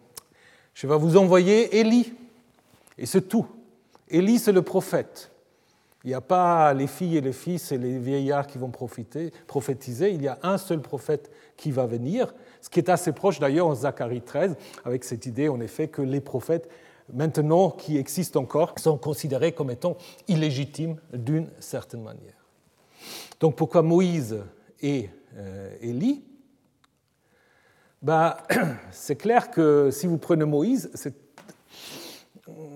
Je vais vous envoyer Élie. Et c'est tout. Élie, c'est le prophète. Il n'y a pas les filles et les fils et les vieillards qui vont profiter, prophétiser. Il y a un seul prophète qui va venir ce qui est assez proche d'ailleurs en Zacharie 13, avec cette idée en effet que les prophètes, maintenant qui existent encore, sont considérés comme étant illégitimes d'une certaine manière. Donc pourquoi Moïse et euh, Élie? Bah, C'est clair que si vous prenez Moïse,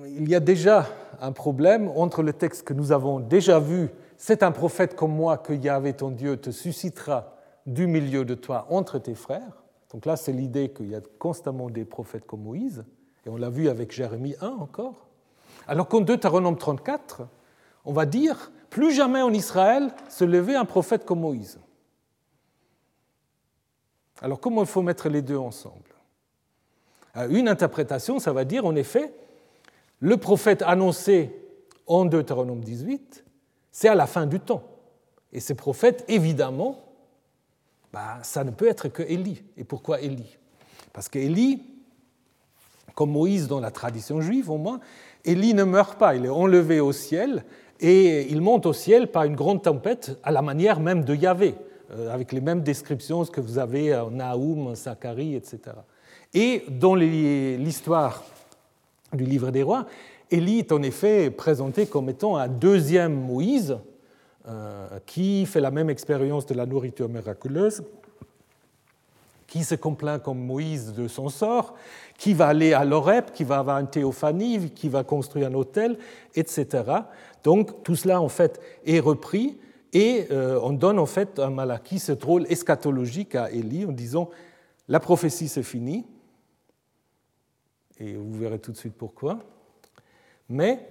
il y a déjà un problème entre le texte que nous avons déjà vu, c'est un prophète comme moi que Yahvé ton Dieu te suscitera du milieu de toi entre tes frères, donc là, c'est l'idée qu'il y a constamment des prophètes comme Moïse, et on l'a vu avec Jérémie 1 encore. Alors qu'en Deutéronome 34, on va dire plus jamais en Israël se lever un prophète comme Moïse. Alors comment il faut mettre les deux ensemble? Euh, Une interprétation, ça va dire en effet, le prophète annoncé en Deutéronome 18, c'est à la fin du temps. Et ces prophètes, évidemment, bah, ça ne peut être que Élie. Et pourquoi Élie? Parce qu'Élie, comme Moïse dans la tradition juive au moins, Élie ne meurt pas, il est enlevé au ciel et il monte au ciel par une grande tempête à la manière même de Yahvé, euh, avec les mêmes descriptions que vous avez en Naoum, Zacharie, etc. Et dans l'histoire du livre des rois, Élie est en effet présenté comme étant un deuxième Moïse, euh, qui fait la même expérience de la nourriture miraculeuse, qui se complaint comme Moïse de son sort, qui va aller à l'Orep, qui va avoir une théophanie, qui va construire un hôtel, etc. Donc tout cela en fait est repris et euh, on donne en fait à Malachie ce rôle eschatologique à Élie en disant la prophétie c'est fini, et vous verrez tout de suite pourquoi, mais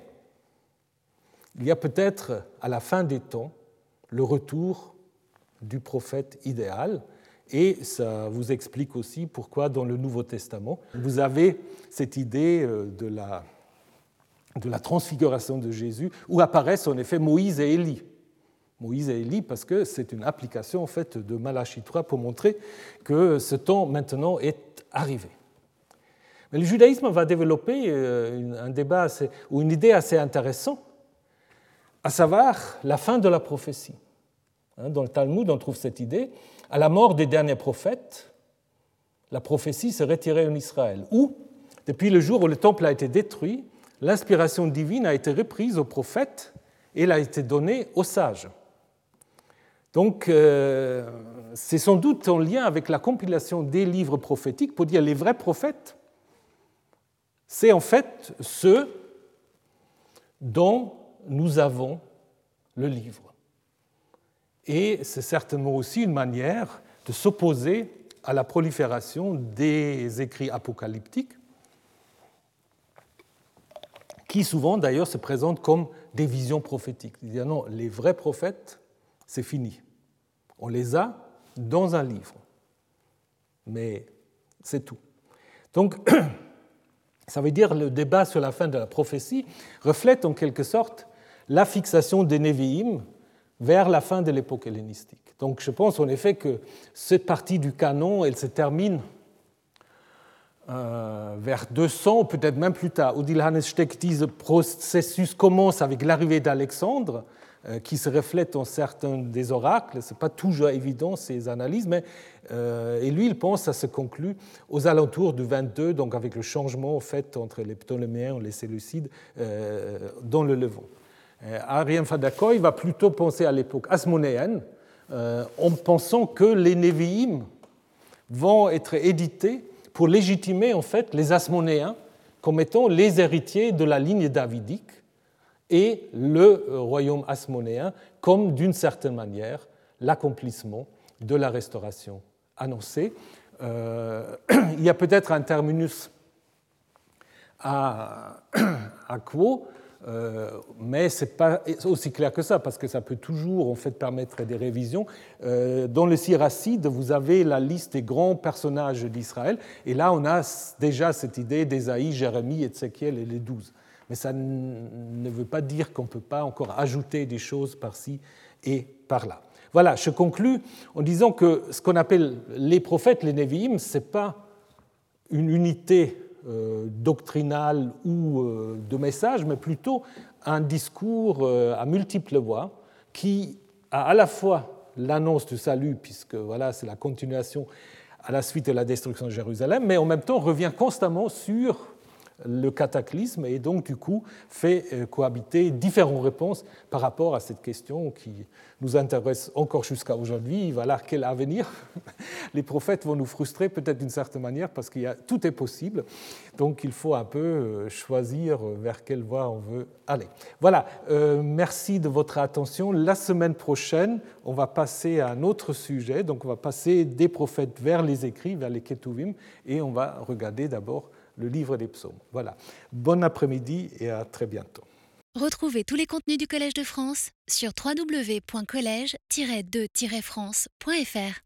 il y a peut-être à la fin des temps le retour du prophète idéal. Et ça vous explique aussi pourquoi dans le Nouveau Testament, vous avez cette idée euh, de la, transfiguration de Jésus, où apparaissent en effet Moïse et Élie. Moïse et Élie, parce que c'est une application en de Malachie 3 pour montrer que ce temps maintenant est arrivé. Le judaïsme va développer euh, un débat ou une idée assez intéressante à savoir la fin de la prophétie. Hein, dans le Talmud, on trouve cette idée. À la mort des derniers prophètes, la prophétie se retirait en Israël. Ou, depuis le jour où le temple a été détruit, l'inspiration divine a été reprise aux prophètes et elle a été donnée aux sages. Donc, euh, c'est sans doute en lien avec la compilation des livres prophétiques pour dire les vrais prophètes, c'est en fait ceux dont nous avons le livre. Et c'est certainement aussi une manière de s'opposer à la prolifération des écrits apocalyptiques, qui souvent d'ailleurs se présentent comme des visions prophétiques. Il y a non, les vrais prophètes, c'est fini. On les a dans un livre. Mais c'est tout. Donc, ça veut dire le débat sur la fin de la prophétie reflète en quelque sorte la fixation des Névi'im vers la fin de l'époque hellénistique. Donc je pense en effet que cette partie du canon, elle se termine euh, vers 200, peut-être même plus tard. Odile Hannes Steck dit que processus commence avec l'arrivée d'Alexandre, qui se reflète dans certains des oracles. Ce n'est pas toujours évident ces analyses, mais euh, et lui, il pense que ça se conclut aux alentours du 22, donc avec le changement fait entre les Ptoléméens et les Séleucides dans le Levant. Arien Fadakoy va plutôt penser à l'époque asmonéenne, en pensant que les Névi'im vont être édités pour légitimer en fait les Asmonéens comme étant les héritiers de la ligne davidique et le royaume asmonéen comme d'une certaine manière l'accomplissement de la restauration annoncée. Euh, il y a peut-être un terminus à, à quo euh, mais ce n'est pas aussi clair que ça, parce que ça peut toujours en fait, permettre des révisions. Euh, dans le Siracide, vous avez la liste des grands personnages d'Israël, et là on a déjà cette idée d'Ésaïe, Jérémie, Ézéchiel et les douze. Mais ça ne veut pas dire qu'on ne peut pas encore ajouter des choses par-ci et par-là. Voilà, je conclus en disant que ce qu'on appelle les prophètes, les Névi'im, ce n'est pas une unité euh, doctrinal ou euh, de message, mais plutôt un discours euh, à multiples voix qui a à la fois l'annonce du salut, puisque voilà, c'est la continuation à la suite de la destruction de Jérusalem, mais en même temps revient constamment sur le cataclysme et donc du coup fait euh, cohabiter différentes réponses par rapport à cette question qui nous intéresse encore jusqu'à aujourd'hui. Voilà quel avenir Les prophètes vont nous frustrer peut-être d'une certaine manière parce que tout est possible. Donc il faut un peu euh, choisir vers quelle voie on veut aller. Voilà, euh, merci de votre attention. La semaine prochaine, on va passer à un autre sujet. Donc on va passer des prophètes vers les écrits, vers les Ketuvim, et on va regarder d'abord le livre des psaumes. Voilà. Bon après-midi et à très bientôt. Retrouvez tous les contenus du Collège de France sur www.colège-2-france.fr.